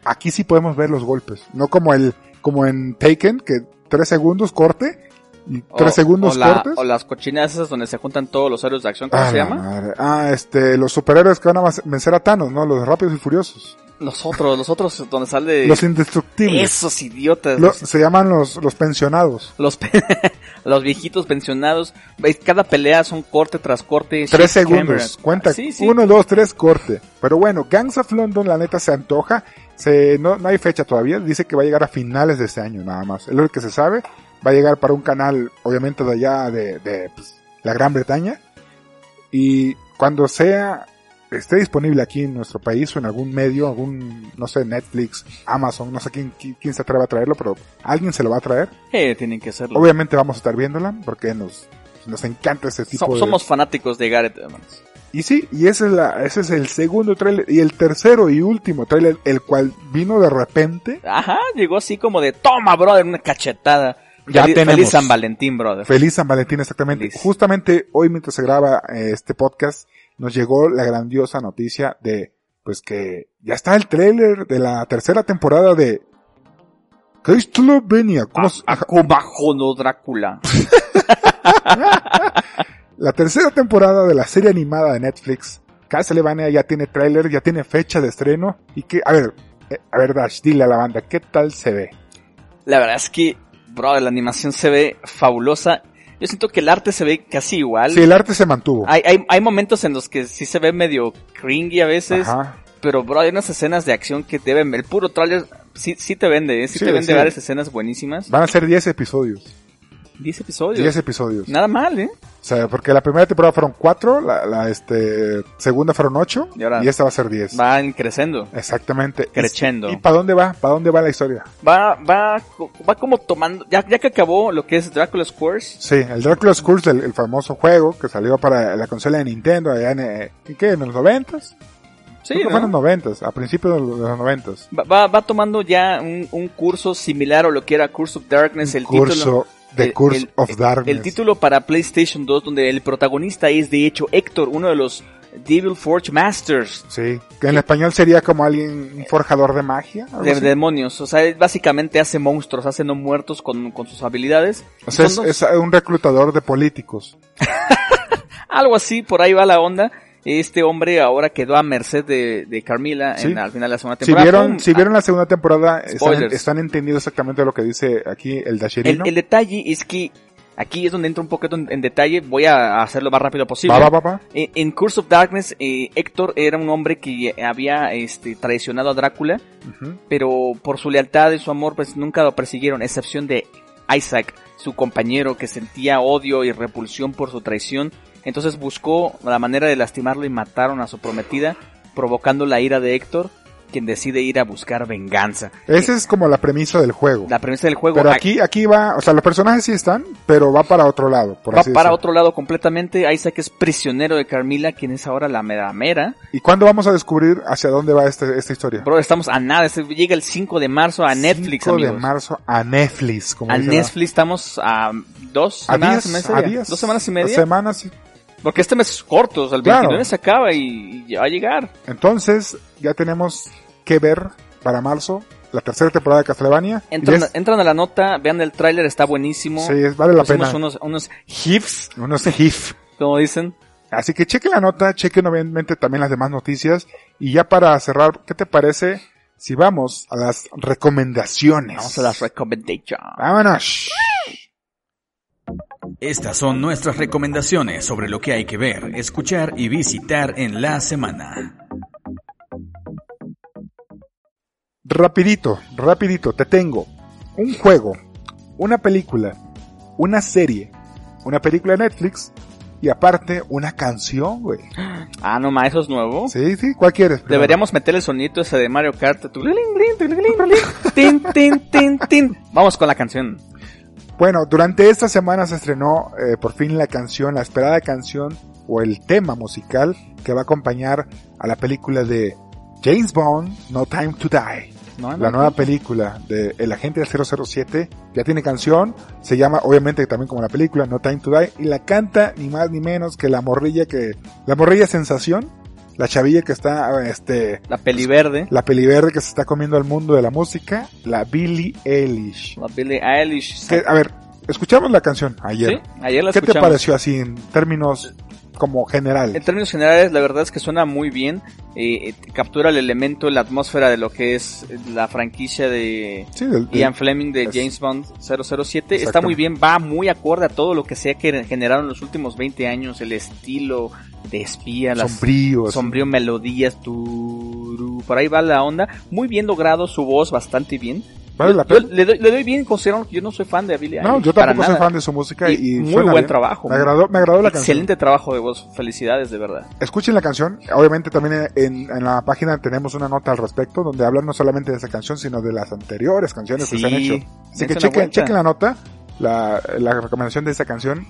Aquí sí podemos ver los golpes, no como el, como en Taken, que tres segundos corte y O- tres segundos o la- cortes. O las cochinas esas donde se juntan todos los héroes de acción, ¿cómo Ah, se la llama? madre. Ah, este, los superhéroes que van a vencer a Thanos, ¿no? Los rápidos y furiosos. Los otros, los otros donde sale... Los indestructibles. Esos idiotas. Lo- se llaman los, los pensionados. Los, pe- los viejitos pensionados. Cada pelea son corte tras corte. Tres segundos. Cuenta. Sí, sí. Uno, dos, tres, corte. Pero bueno, Gangs of London, la neta, se antoja. Se, no, no hay fecha todavía. Dice que va a llegar a finales de este año, nada más. Es lo que se sabe. Va a llegar para un canal, obviamente, de allá de, de pues, la Gran Bretaña. Y cuando sea, esté disponible aquí en nuestro país o en algún medio, algún, no sé, Netflix, Amazon, no sé quién, quién, se atreve a traerlo, pero alguien se lo va a traer. Eh, tienen que hacerlo. Obviamente vamos a estar viéndola porque nos, nos encanta ese tipo So- de... Somos fanáticos de Gareth Evans. Y sí, y ese es, la, ese es el segundo tráiler y el tercero y último tráiler, el cual vino de repente. Ajá, llegó así como de, toma, brother, una cachetada. Ya Feliz, tenemos. feliz San Valentín, brother. Feliz San Valentín, exactamente. Feliz. Justamente hoy mientras se graba eh, este podcast, nos llegó la grandiosa noticia de, pues que ya está el tráiler de la tercera temporada de Castlevania. ¿Cómo A- se- Akumajo no Drácula. La tercera temporada de la serie animada de Netflix, Castlevania ya tiene tráiler, ya tiene fecha de estreno y que, a ver, eh, a ver Dash, dile a la banda, ¿qué tal se ve? La verdad es que, bro, la animación se ve fabulosa. Yo siento que el arte se ve casi igual. Sí, el arte se mantuvo. Hay, hay, hay momentos en los que sí se ve medio cringy a veces. Ajá. Pero, bro, hay unas escenas de acción que deben. El puro trailer sí, sí te vende, ¿eh? sí, Sí, te vende sí. varias escenas buenísimas. Van a ser 10 episodios. 10 episodios. 10 episodios. Nada mal, ¿eh? O sea, porque la primera temporada fueron 4, la, la este, segunda fueron 8 Y ahora- y esta va a ser 10. Va creciendo. Exactamente. Crescendo. ¿Y, para dónde va? ¿Para dónde va la historia? Va, va, va como tomando. Ya, ya que acabó lo que es Dracula's Curse. Sí, el Dracula's Curse, el, el famoso juego que salió para la consola de Nintendo allá en, eh, ¿en qué? ¿En los 90? Sí, Creo que ¿no? fue en los 90, a principios de los, 90. Va, va, va tomando ya un, un curso similar a lo que era Curse of Darkness, el título. The el- Curse el- of Darkness. El título para PlayStation 2, donde el protagonista es de hecho Héctor, uno de los Devil Forge Masters Sí, que en español sería como alguien, un forjador de magia. de así. demonios. O sea, básicamente hace monstruos, hace no muertos con, con sus habilidades. O sea, es, Son dos- es un reclutador de políticos. Algo así, por ahí va la onda. Este hombre ahora quedó a merced de, de Carmila Sí. en, al final de la segunda Si temporada. vieron, ¡Pum! si vieron la segunda temporada, están, están entendiendo exactamente lo que dice aquí el Dasherino. el detalle es que aquí es donde entro un poquito en, en detalle. Voy a hacerlo lo más rápido posible. Va, va, va, va. En, Curse of Darkness, eh, Héctor era un hombre que había este, traicionado a Drácula, pero por su lealtad y su amor, pues nunca lo persiguieron, excepción de Isaac, su compañero que sentía odio y repulsión por su traición. Entonces buscó la manera de lastimarlo y mataron a su prometida, provocando la ira de Héctor, quien decide ir a buscar venganza. Esa es como la premisa del juego. La premisa del juego Pero a- aquí, aquí va, o sea, los personajes sí están, pero va para otro lado, por va así para otro lado completamente. Isaac es prisionero de Carmila, quien es ahora la mera mera. ¿Y cuándo vamos a descubrir hacia dónde va este- esta historia? Bro, estamos a nada. este Llega el 5 de marzo a Netflix, 5 de marzo a Netflix, como A la- Netflix estamos a dos A semanas días, y media. a días. Dos semanas y media. Semanas, sí. Porque este mes es corto, o sea, el Claro. 29 se acaba y, y va a llegar. Entonces, ya tenemos que ver para marzo la tercera temporada de Castlevania. Entran, es- entran a la nota, vean el tráiler, está buenísimo. sí, vale la Pusimos pena. unos, unos GIFs, Unos GIF. como dicen. Así que chequen la nota, chequen obviamente también las demás noticias. Y ya para cerrar, ¿qué te parece si vamos a las recomendaciones? Vamos a las recommendations. Vámonos. Estas son nuestras recomendaciones sobre lo que hay que ver, escuchar y visitar en la semana. Rapidito, rapidito, te tengo un juego, una película, una serie, una película de Netflix y aparte una canción, güey. Ah, no ma, eso es nuevo. Sí, sí, ¿cuál quieres? primero? Deberíamos meter el sonito ese de Mario Kart. tin. Vamos con la canción. Bueno, durante esta semana se estrenó eh, por fin la canción, la esperada canción o el tema musical que va a acompañar a la película de James Bond, No Time to Die. No, no, La nueva película de El Agente del 007 ya tiene canción, se llama obviamente también como la película No Time to Die y la canta ni más ni menos que la morrilla que la morrilla sensación, la chavilla que está este La peli verde. la peli verde que se está comiendo al mundo de la música, la Billie Eilish. La Billie Eilish. Que, a ver, escuchamos la canción ayer. Sí, ayer la ¿Qué te pareció así en términos como general? En términos generales, la verdad es que suena muy bien. Eh, eh, captura el elemento, la atmósfera de lo que es la franquicia de Sí, del- del- Ian Fleming de es- James Bond 007. Está muy bien, va muy acorde a todo lo que sea que generaron los últimos 20 años. El estilo de espía, las sombrío. sombrío melodías, turu, por ahí va la onda. Muy bien logrado, su voz bastante bien. Vale la Yo pena. le, doy, le doy bien, considerando que yo no soy fan de Billie No, yo tampoco soy fan de su música y, Y muy buen bien. trabajo. Me agradó, me agradó la canción. Excelente trabajo de voz, felicidades de verdad. Escuchen la canción. Obviamente también en, en la página tenemos una nota al respecto donde hablan no solamente de esa canción, sino de las anteriores canciones que se han hecho. Así que chequen, chequen la nota, la, la recomendación de esa canción.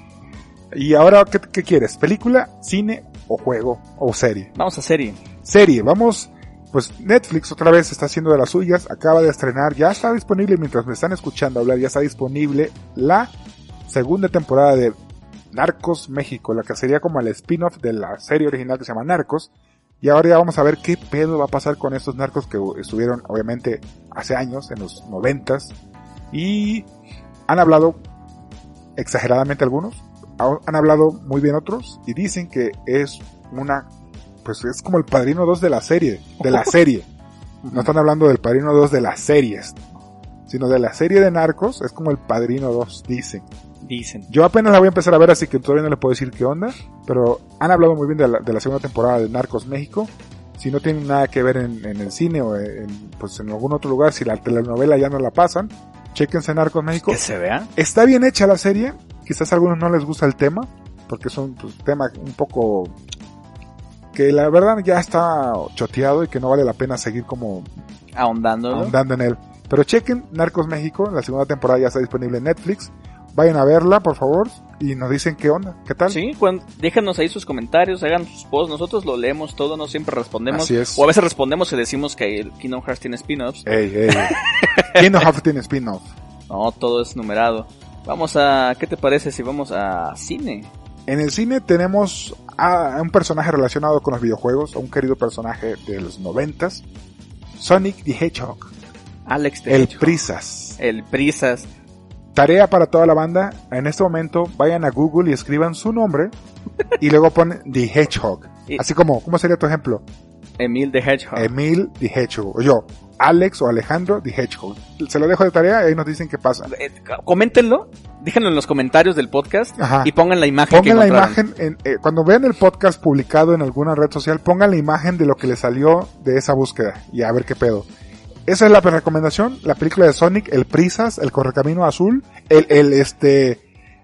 Y ahora, ¿qué, qué quieres? ¿Película, cine o juego o serie? Vamos a serie. Serie, vamos. Pues Netflix otra vez está haciendo de las suyas, acaba de estrenar, ya está disponible mientras me están escuchando hablar, ya está disponible la segunda temporada de Narcos México, la que sería como el spin-off de la serie original que se llama Narcos. Y ahora ya vamos a ver qué pedo va a pasar con estos narcos que estuvieron obviamente hace años, en los noventas, Y han hablado exageradamente algunos, ha- han hablado muy bien otros y dicen que es una, pues es como el Padrino 2 de la serie, de la serie. No están hablando del Padrino 2 de las series, sino de la serie de Narcos, es como el Padrino 2, dicen. Dicen. Yo apenas la voy a empezar a ver, así que todavía no le puedo decir qué onda, pero han hablado muy bien de la, de la segunda temporada de Narcos México. Si no tienen nada que ver en, en el cine o en, pues en algún otro lugar, si la telenovela ya no la pasan, chequense Narcos México. Que se vea. Está bien hecha la serie, quizás a algunos no les gusta el tema, porque es un pues, tema un poco que la verdad ya está choteado y que no vale la pena seguir como Ahondándolo. ahondando en él. Pero chequen Narcos México, la segunda temporada ya está disponible en Netflix. Vayan a verla, por favor, y nos dicen qué onda, qué tal. Sí, déjanos ahí sus comentarios, hagan sus posts, nosotros lo leemos todo, no siempre respondemos. Así es. O a veces respondemos y decimos que el Kingdom Hearts tiene spin-offs. Ey, ey. Kingdom Hearts tiene spin-off. No, todo es numerado. Vamos a, ¿qué te parece si vamos a cine? En el cine tenemos a un personaje relacionado con los videojuegos, a un querido personaje de los noventas, Sonic the Hedgehog, Alex el Hedgehog. Prisas. El Prisas. Tarea para toda la banda, en este momento vayan a Google y escriban su nombre y luego ponen The Hedgehog. Así como, ¿cómo sería tu ejemplo? Emil de Hedgehog. Emil The Hedgehog. O yo, Alex o Alejandro The Hedgehog. Se lo dejo de tarea y ahí nos dicen qué pasa. Eh, coméntenlo, déjenlo en los comentarios del podcast Ajá. y pongan la imagen Pongan que la imagen, en, eh, cuando vean el podcast publicado en alguna red social, pongan la imagen de lo que les salió de esa búsqueda y a ver qué pedo. Esa es la recomendación, la película de Sonic, el Prisas, el Correcamino Azul, el, el este,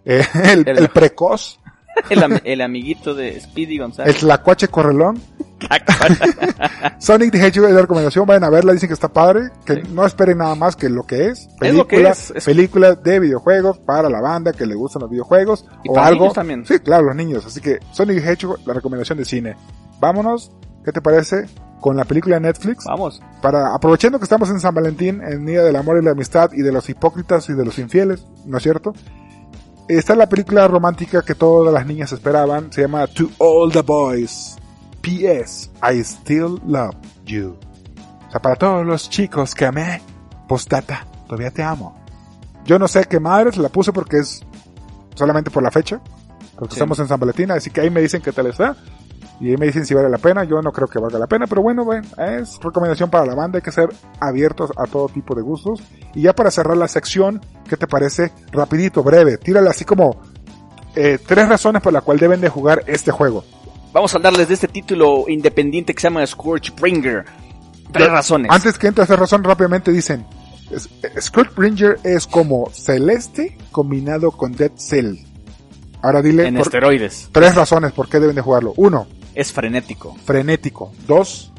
eh, el, El- el Precoz, El, am- el amiguito de Speedy el González. Tlacuache Correlón. Sonic the Hedgehog es la recomendación, vayan a verla, dicen que está padre, que Sí. no esperen nada más que lo que es. Es lo que Película, es, es- película de videojuegos para la banda que le gustan los videojuegos Y o para algo. niños también. Sí, claro, los niños. Así que Sonic the Hedgehog, la recomendación de cine. Vámonos, ¿qué te parece? Con la película de Netflix. Vamos. Para, aprovechando que estamos en San Valentín, en Día del Amor y la Amistad y de los hipócritas y de los infieles, ¿no es cierto? Está la película romántica que todas las niñas esperaban, se llama To All the Boys. P.S. I Still Love You. O sea, para todos los chicos que amé, postdata, todavía te amo. Yo no sé qué madres, la puse porque es solamente por la fecha, porque Sí. estamos en San Valentín, así que ahí me dicen qué tal está. Y ahí me dicen si vale la pena, yo no creo que valga la pena, pero bueno, bueno, es recomendación para la banda, hay que ser abiertos a todo tipo de gustos. Y ya para cerrar la sección, ¿qué te parece? Rapidito, breve, tírale así como eh, tres razones por las cuales deben de jugar este juego. Vamos a hablarles de este título independiente que se llama Scorchbringer. Tres razones. Antes que entre a esa razón, rápidamente dicen, eh, Scourgebringer es como Celeste combinado con Dead Cell. Ahora dile en por- esteroides. tres razones por qué deben de jugarlo. Uno, Es frenético. frenético. Dos,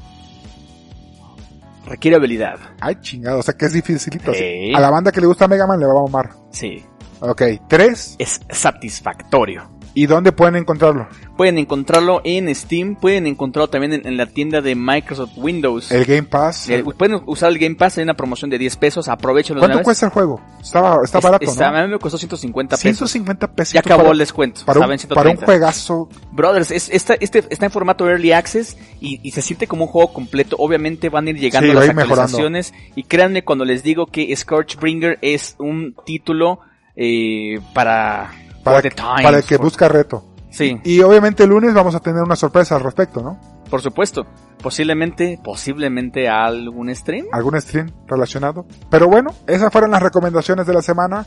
Requiere habilidad. ay chingado, o sea que es dificilito. Sí. A la banda que le gusta Mega Man le va a mamar. Sí. Ok, tres, Es satisfactorio. ¿Y dónde pueden encontrarlo? Pueden encontrarlo en Steam. Pueden encontrarlo también en, en la tienda de Microsoft Windows. El Game Pass. Eh, pueden usar el Game Pass. Hay una promoción de 10 pesos. Aprovechenlo ¿Cuánto cuesta el juego? Está, está Es- barato, está- ¿no? A mí me costó 150 pesos. 150 pesos. Ya acabó para, el descuento. para, Estaba un, para un 130. juegazo. Brothers, es, esta- este, está en formato Early Access y, y se siente como un juego completo. Obviamente van a ir llegando Sí, las a ir mejorando. actualizaciones. Y créanme cuando les digo que Scorchbringer es un título eh, para, Para, the times, para el que busca reto. Sí, Y obviamente el lunes vamos a tener una sorpresa al respecto, ¿no? por supuesto. Posiblemente, posiblemente algún stream. Algún stream relacionado. Pero bueno, esas fueron las recomendaciones de la semana.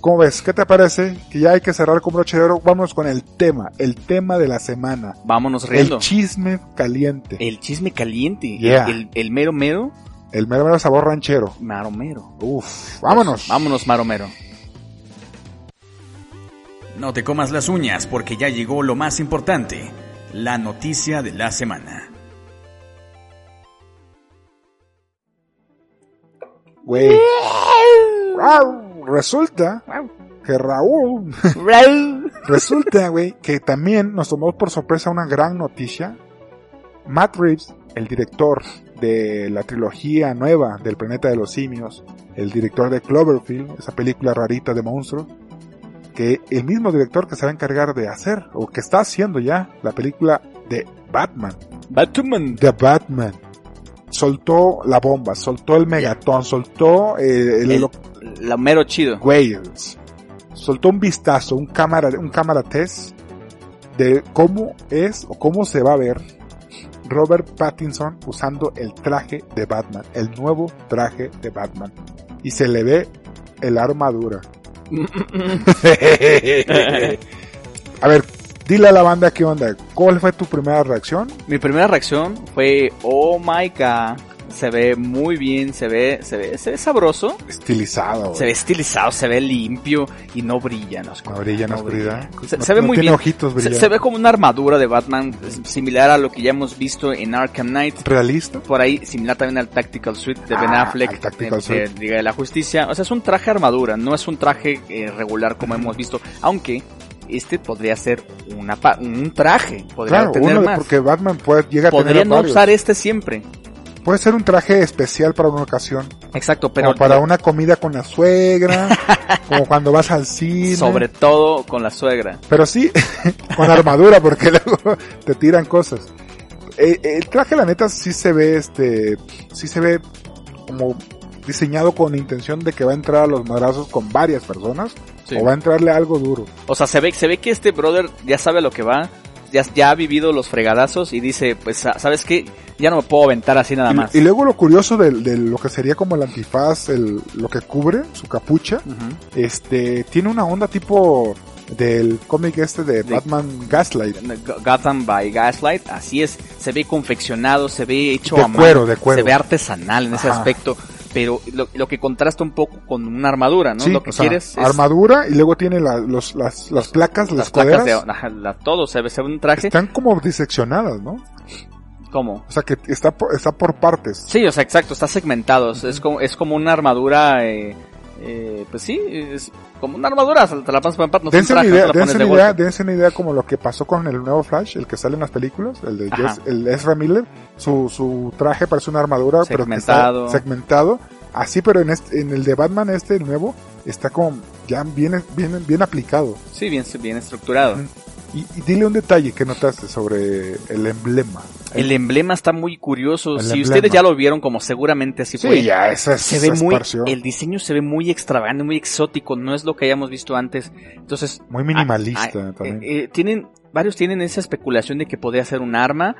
¿Cómo ves? ¿Qué te parece? Que ya hay que cerrar con broche de oro. Vamos con el tema, el tema de la semana. Vámonos riendo. El chisme caliente. El chisme caliente. Yeah. El, el mero mero. El mero mero sabor ranchero. Maro mero. Uf, vámonos. Vámonos, maro mero. No te comas las uñas porque ya llegó lo más importante, la noticia de la semana. Güey. Resulta que Raúl, resulta, güey, que también nos tomó por sorpresa una gran noticia. Matt Reeves, el director de la trilogía nueva del planeta de los simios, el director de Cloverfield, esa película rarita de monstruos, que el mismo director que se va a encargar de hacer, o que está haciendo ya, la película de Batman. Batman. The Batman. Soltó la bomba, soltó el megatón, soltó eh, el- El- lo, lo mero chido. Wales soltó un vistazo, un cámara, un cámara test de cómo es o cómo se va a ver Robert Pattinson usando el traje de Batman, el nuevo traje de Batman. Y se le ve el armadura. a ver, dile a la banda qué onda. ¿Cuál fue tu primera reacción? Mi primera reacción fue, oh my god se ve muy bien, se ve, se ve, se ve sabroso. Estilizado. Se ve estilizado, se ve limpio y no brilla no, brilla en oscuridad. Se, ve muy bien. Ojitos se, ve como una armadura de Batman similar a lo que ya hemos visto en Arkham Knight. ¿Realista? Por ahí, similar también al Tactical Suite de Ben ah, Affleck. de, Liga de la Justicia. O sea, es un traje armadura, no es un traje eh, regular como hemos visto. Aunque este podría ser una un traje, podría tener más. porque Batman puede llegar Podría no usar este siempre. Puede ser un traje especial para una ocasión. Exacto, pero... Como para una comida con la suegra, como cuando vas al cine. Sobre todo con la suegra. Pero sí, con armadura, porque luego te tiran cosas. Eh, el traje, la neta, sí se ve, este, sí se ve como diseñado con intención de que va a entrar a los madrazos con varias personas. O va a entrarle algo duro. O sea, se ve, se ve que este brother ya sabe lo que va ya, ya ha vivido los fregadazos y dice, pues, ¿sabes qué? Ya no me puedo aventar así nada más. Y, luego lo curioso de, lo que sería como el antifaz, el, lo que cubre, su capucha, este, tiene una onda tipo del cómic este de, Batman Gaslight. Gotham by Gaslight, así es, se ve confeccionado, se ve hecho a cuero, de cuero. se ve artesanal en ese aspecto pero lo, que contrasta un poco con una armadura, ¿no? lo que quieres es... Armadura y luego tiene los, las, las placas, las, las placas de, todo, se ve, un traje. Están como diseccionadas, ¿no? ¿Cómo? O sea, que está por, está por partes. Sí, o sea, exacto, está segmentado. Es como, es como una armadura, eh, eh, pues sí, es como una armadura, te la pasas por no dense una idea, dense una idea, dense una idea como lo que pasó con el nuevo Flash, el que sale en las películas, el de el Ezra Miller, su, su traje parece una armadura, pero está segmentado. Así, pero en, este, en el de Batman este, el nuevo, está como ya bien, bien, bien aplicado. Sí, bien, bien estructurado. Y, dile un detalle que notaste sobre el emblema. El, emblema está muy curioso. si ustedes ya lo vieron, como seguramente así fue. ya, se ve muy, el diseño se ve muy extravagante, muy exótico. No es lo que hayamos visto antes. Entonces, muy minimalista también. Eh, eh, tienen, varios tienen esa especulación de que podría ser un arma,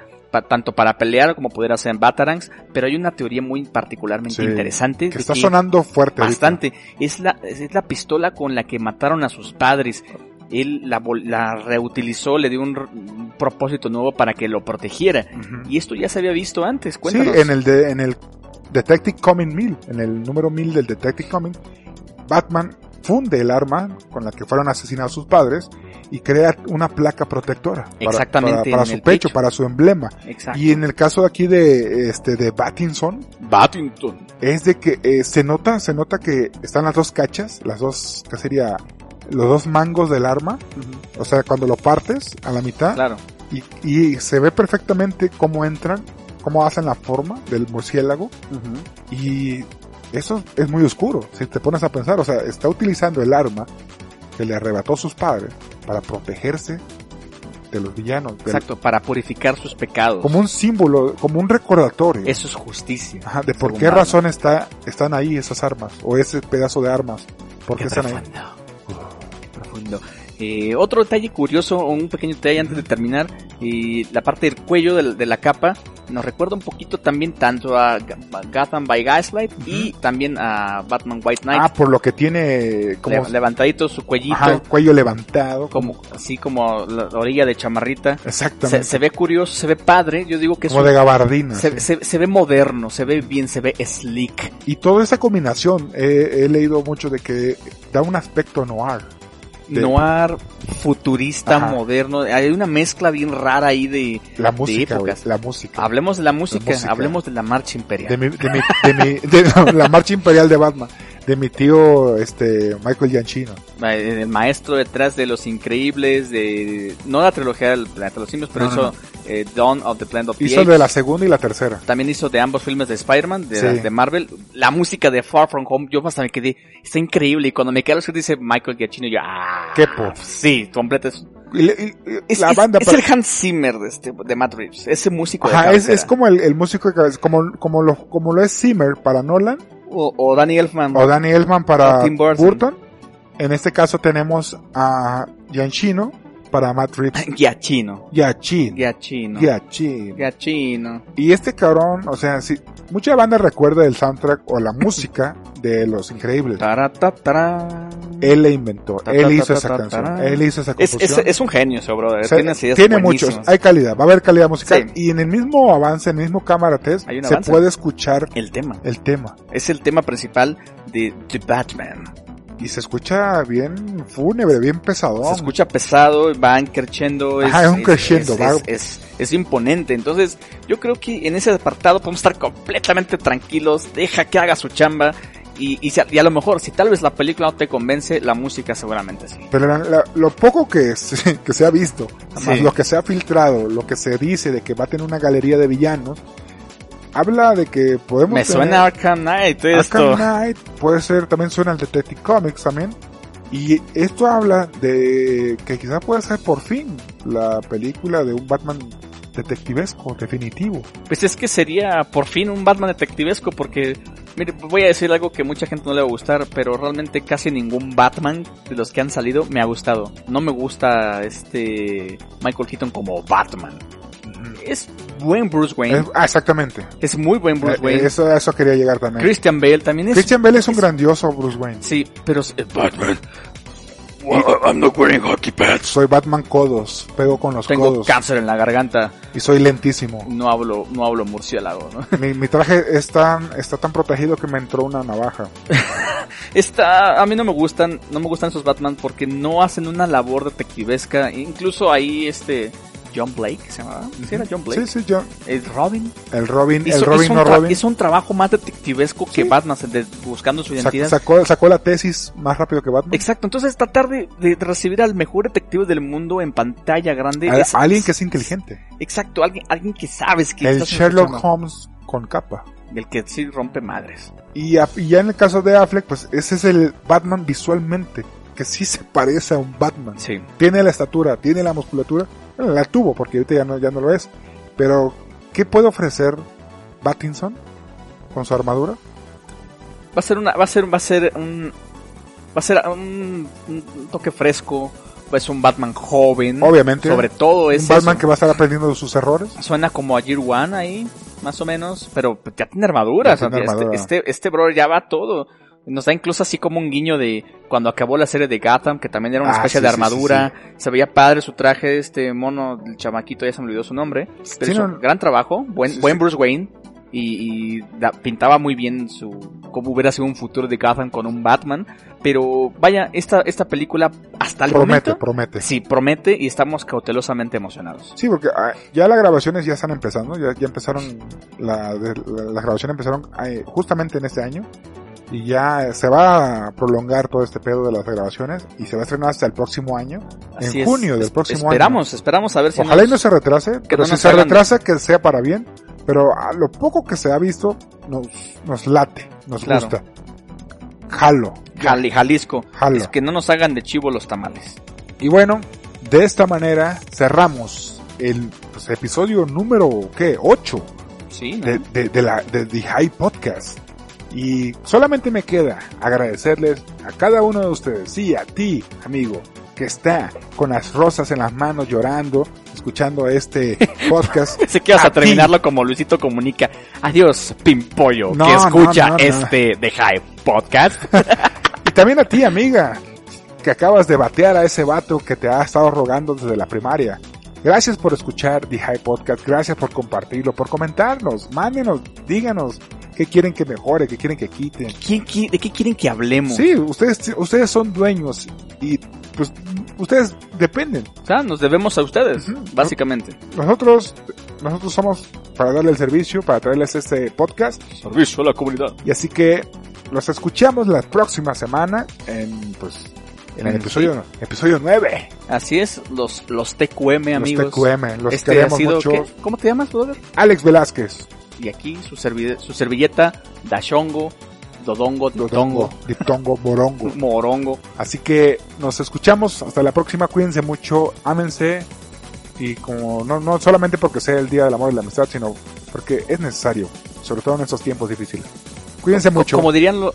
tanto para pelear como poder hacer en Batarangs, pero hay una teoría muy particularmente interesante. Que está sonando fuerte. Bastante. Es la, es la pistola con la que mataron a sus padres él la, reutilizó, le dio un, propósito nuevo para que lo protegiera. Y esto ya se había visto antes, cuéntanos. Sí, en el, de, en el Detective Coming 1000, en el número 1000 del Detective Coming, Batman funde el arma con la que fueron asesinados sus padres y crea una placa protectora para, Exactamente, para, su pecho, para su emblema. Y en el caso aquí de este de Battinson, Battington es de que eh, se nota, se nota que están las dos cachas, las dos que sería los dos mangos del arma, o sea, cuando lo partes a la mitad, claro. y, y se ve perfectamente cómo entran, cómo hacen la forma del murciélago, y eso es muy oscuro, si te pones a pensar, o sea, está utilizando el arma que le arrebató a sus padres para protegerse de los villanos. Exacto, para purificar sus pecados. Como un símbolo, como un recordatorio. Eso es justicia. Ajá, de por qué razón está, están ahí esas armas, o ese pedazo de armas. ¿Por qué, están ahí? Eh, otro detalle curioso, un pequeño detalle antes de terminar, y la parte del cuello de, la capa nos recuerda un poquito también tanto a Gotham by Gaslight y también a Batman White Knight. Ah, por lo que tiene como levantadito su cuellito, cuello levantado, como así como la orilla de chamarrita. Exactamente. Se, ve curioso, se ve padre. Yo digo que como de gabardina. Se, ve moderno, se ve bien, se ve slick. Y toda esa combinación he leído mucho de que da un aspecto noir noir, futurista, moderno. Hay una mezcla bien rara ahí de, la música, la música. Hablemos de la música, hablemos de la marcha imperial. De, mi, de, mi, de, mi, de la marcha imperial de Batman de mi tío este Michael Gianchino. El maestro detrás de Los Increíbles, de no la trilogía del Planeta de los Simios, pero hizo eh, Dawn of the Planet of the Hizo de la segunda y la tercera. También hizo de ambos filmes de Spider-Man, de, de, Marvel. La música de Far From Home, yo hasta me quedé, está increíble. Y cuando me quedo que dice Michael Giacchino, yo, ah, qué pop. Sí, completo. es, la banda es, el Hans Zimmer de, este, de Matt Reeves, ese músico Ajá, es, es, como el, el músico, como, como, lo, como lo es Zimmer para Nolan, O, o Danny Elfman. o Danny Elfman para. Burton. En este caso tenemos a Gianchino para Matt Reeves. Giachino. Giacchino. Giachino. Giacchino. Giachino. Y este cabrón, o sea, si mucha banda recuerda el soundtrack o la música de Los Increíbles. Él le inventó, él hizo esa canción, él hizo esa Es, composición. es, es un genio ese brother. O sea, tiene ideas tiene muchos, hay calidad, va a haber calidad musical. Sí. Y en el mismo avance, en el mismo cámara test, se avance. puede escuchar El tema. el tema. Es el tema principal de The Batman. Y se escucha bien fúnebre, bien pesadón. Se escucha pesado, va creciendo. Ajá, es un crescendo, Es, va- es- es- es imponente. Entonces, yo creo que en ese apartado podemos estar completamente tranquilos. Deja que haga su chamba. Y, y, y a lo mejor, si tal vez la película no te convence, la música seguramente sí. Pero la- la- lo poco que se, que se ha visto, más Sí. lo que se ha filtrado, lo que se dice de que va a tener una galería de villanos, habla de que podemos Me tener- suena Arkham Knight Arkham. Knight, puede ser, también suena el Detective Comics también. Y esto habla de que quizás pueda ser por fin la película de un Batman detectivesco, definitivo. Pues es que sería por fin un Batman detectivesco porque, mire, voy a decir algo que mucha gente no le va a gustar, pero realmente casi ningún Batman de los que han salido me ha gustado. No me gusta este Michael Keaton como Batman. Es buen Bruce Wayne, Es- ah, exactamente. es muy buen Bruce Eh, Wayne. Eso, a eso quería llegar también. Christian Bale también es... Christian Bale es un es- grandioso Bruce Wayne. Sí, pero es Batman. I'm not wearing hockey pads. Soy Batman codos, pego con los Tengo codos cáncer en la garganta, y soy lentísimo. no hablo, no hablo murciélago, ¿no? Mi, mi traje es tan, está tan protegido que me entró una navaja. Está, a mí no me gustan, no me gustan esos Batman porque no hacen una labor detectivesca. Incluso ahí este John Blake se llamaba, ¿sí era John Blake? Sí, sí, yo. El Robin. El Robin, Hizo, el Robin no Robin. hizo un trabajo más detectivesco que Sí. Batman, de- buscando su identidad. sacó, sacó la tesis más rápido que Batman. Exacto, entonces tratar de, de recibir al mejor detective del mundo en pantalla grande A- es alguien que es inteligente. exacto, alguien, alguien que sabes que El Sherlock escuchando. Holmes con capa. el que sí rompe madres. Y, a- y ya en el caso de Affleck, pues ese es el Batman visualmente, que sí se parece a un Batman. Sí. Tiene la estatura, tiene la musculatura, bueno, la tuvo porque ahorita ya no, ya no lo es. Pero, ¿qué puede ofrecer Battinson con su armadura? Va a ser una, va a ser, va a ser un, va a ser un, un toque fresco. Ser un Batman joven. Obviamente, Sobre todo es un Batman eso. que va a estar aprendiendo de sus errores. Suena como a Year One ahí, más o menos, pero ya tiene armadura. Ya tiene o sea, este-. Este, este, brother ya va todo. Nos da incluso así como un guiño de cuando acabó la serie de Gotham, que también era una Ah, especie sí, de sí, sí, armadura. Se veía padre su traje, este mono, el chamaquito, ya se me olvidó su nombre. Pero hizo no- gran trabajo, buen, buen. Bruce Wayne. Y, y da- pintaba muy bien su cómo hubiera sido un futuro de Gotham con un Batman. Pero vaya, esta, esta película hasta el Promete, momento promete. sí promete y estamos cautelosamente emocionados. Sí, porque ah, ya las grabaciones ya están empezando, ya, ya empezaron, la, la- las grabaciones empezaron eh, justamente en este año y ya se va a prolongar todo este pedo de las grabaciones y se va a estrenar hasta el próximo año, Así en es. junio del próximo esperamos, esperamos a ver si año. Ojalá y no se retrase, pero no si se hagan- retrasa que sea para bien, pero a lo poco que se ha visto nos, nos late, nos Claro. gusta. Jalo, Jali- Jalisco. jalo. Es que no nos hagan de chivo los tamales. Y bueno, de esta manera cerramos el pues, episodio número, ¿qué? 8 Sí, ¿no? de, de, de la, de The High Podcast. Y solamente me queda agradecerles a cada uno de ustedes, sí, a ti, amigo, que está con las rosas en las manos llorando, escuchando este podcast. Sé que vas a a, ti. terminarlo como Luisito comunica. Adiós, Pimpollo, No, que escucha no, no. este The Hype Podcast. Y también a ti, amiga, que acabas de batear a ese vato que te ha estado rogando desde la primaria. Gracias por escuchar The High Podcast, gracias por compartirlo, por comentarnos, mándenos, díganos qué quieren que mejore, qué quieren que quiten. ¿Quién qui- ¿De qué quieren que hablemos? Sí, ustedes, ustedes son dueños y pues ustedes dependen. O sea, nos debemos a ustedes, básicamente. Nosotros, nosotros somos para darle el servicio, para traerles este podcast Servicio a la comunidad. y así que los escuchamos la próxima semana en pues en el Sí. episodio, episodio 9. Así es, los, los TQM, amigos. Los TQM, los Este ha queremos sido, mucho. ¿qué? ¿Cómo te llamas, brother? Alex Velázquez, Y aquí su, servi- su servilleta, Dashongo, Dodongo, Dodongo, Diptongo, Morongo. Morongo. Así que nos escuchamos hasta la próxima, cuídense mucho, ámense y como no, no solamente porque sea el Día del Amor y la Amistad, sino porque es necesario, sobre todo en estos tiempos difíciles. Cuídense. Mucho. Como dirían lo-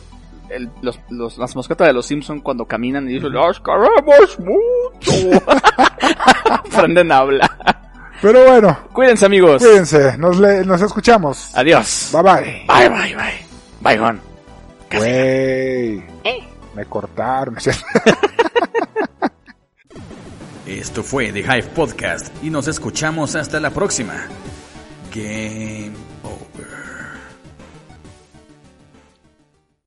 el- los, los- las mascotas de los Simpson cuando caminan y dicen, ¡Los queremos mucho! Aprenden a hablar. Pero bueno, Cuídense, amigos. cuídense. Nos, le- nos escuchamos. Adiós. Bye bye. Bye, bye, bye. Bye, Gon. Güey. Me cortaron. Esto fue The Hive Podcast y nos escuchamos hasta la próxima. Game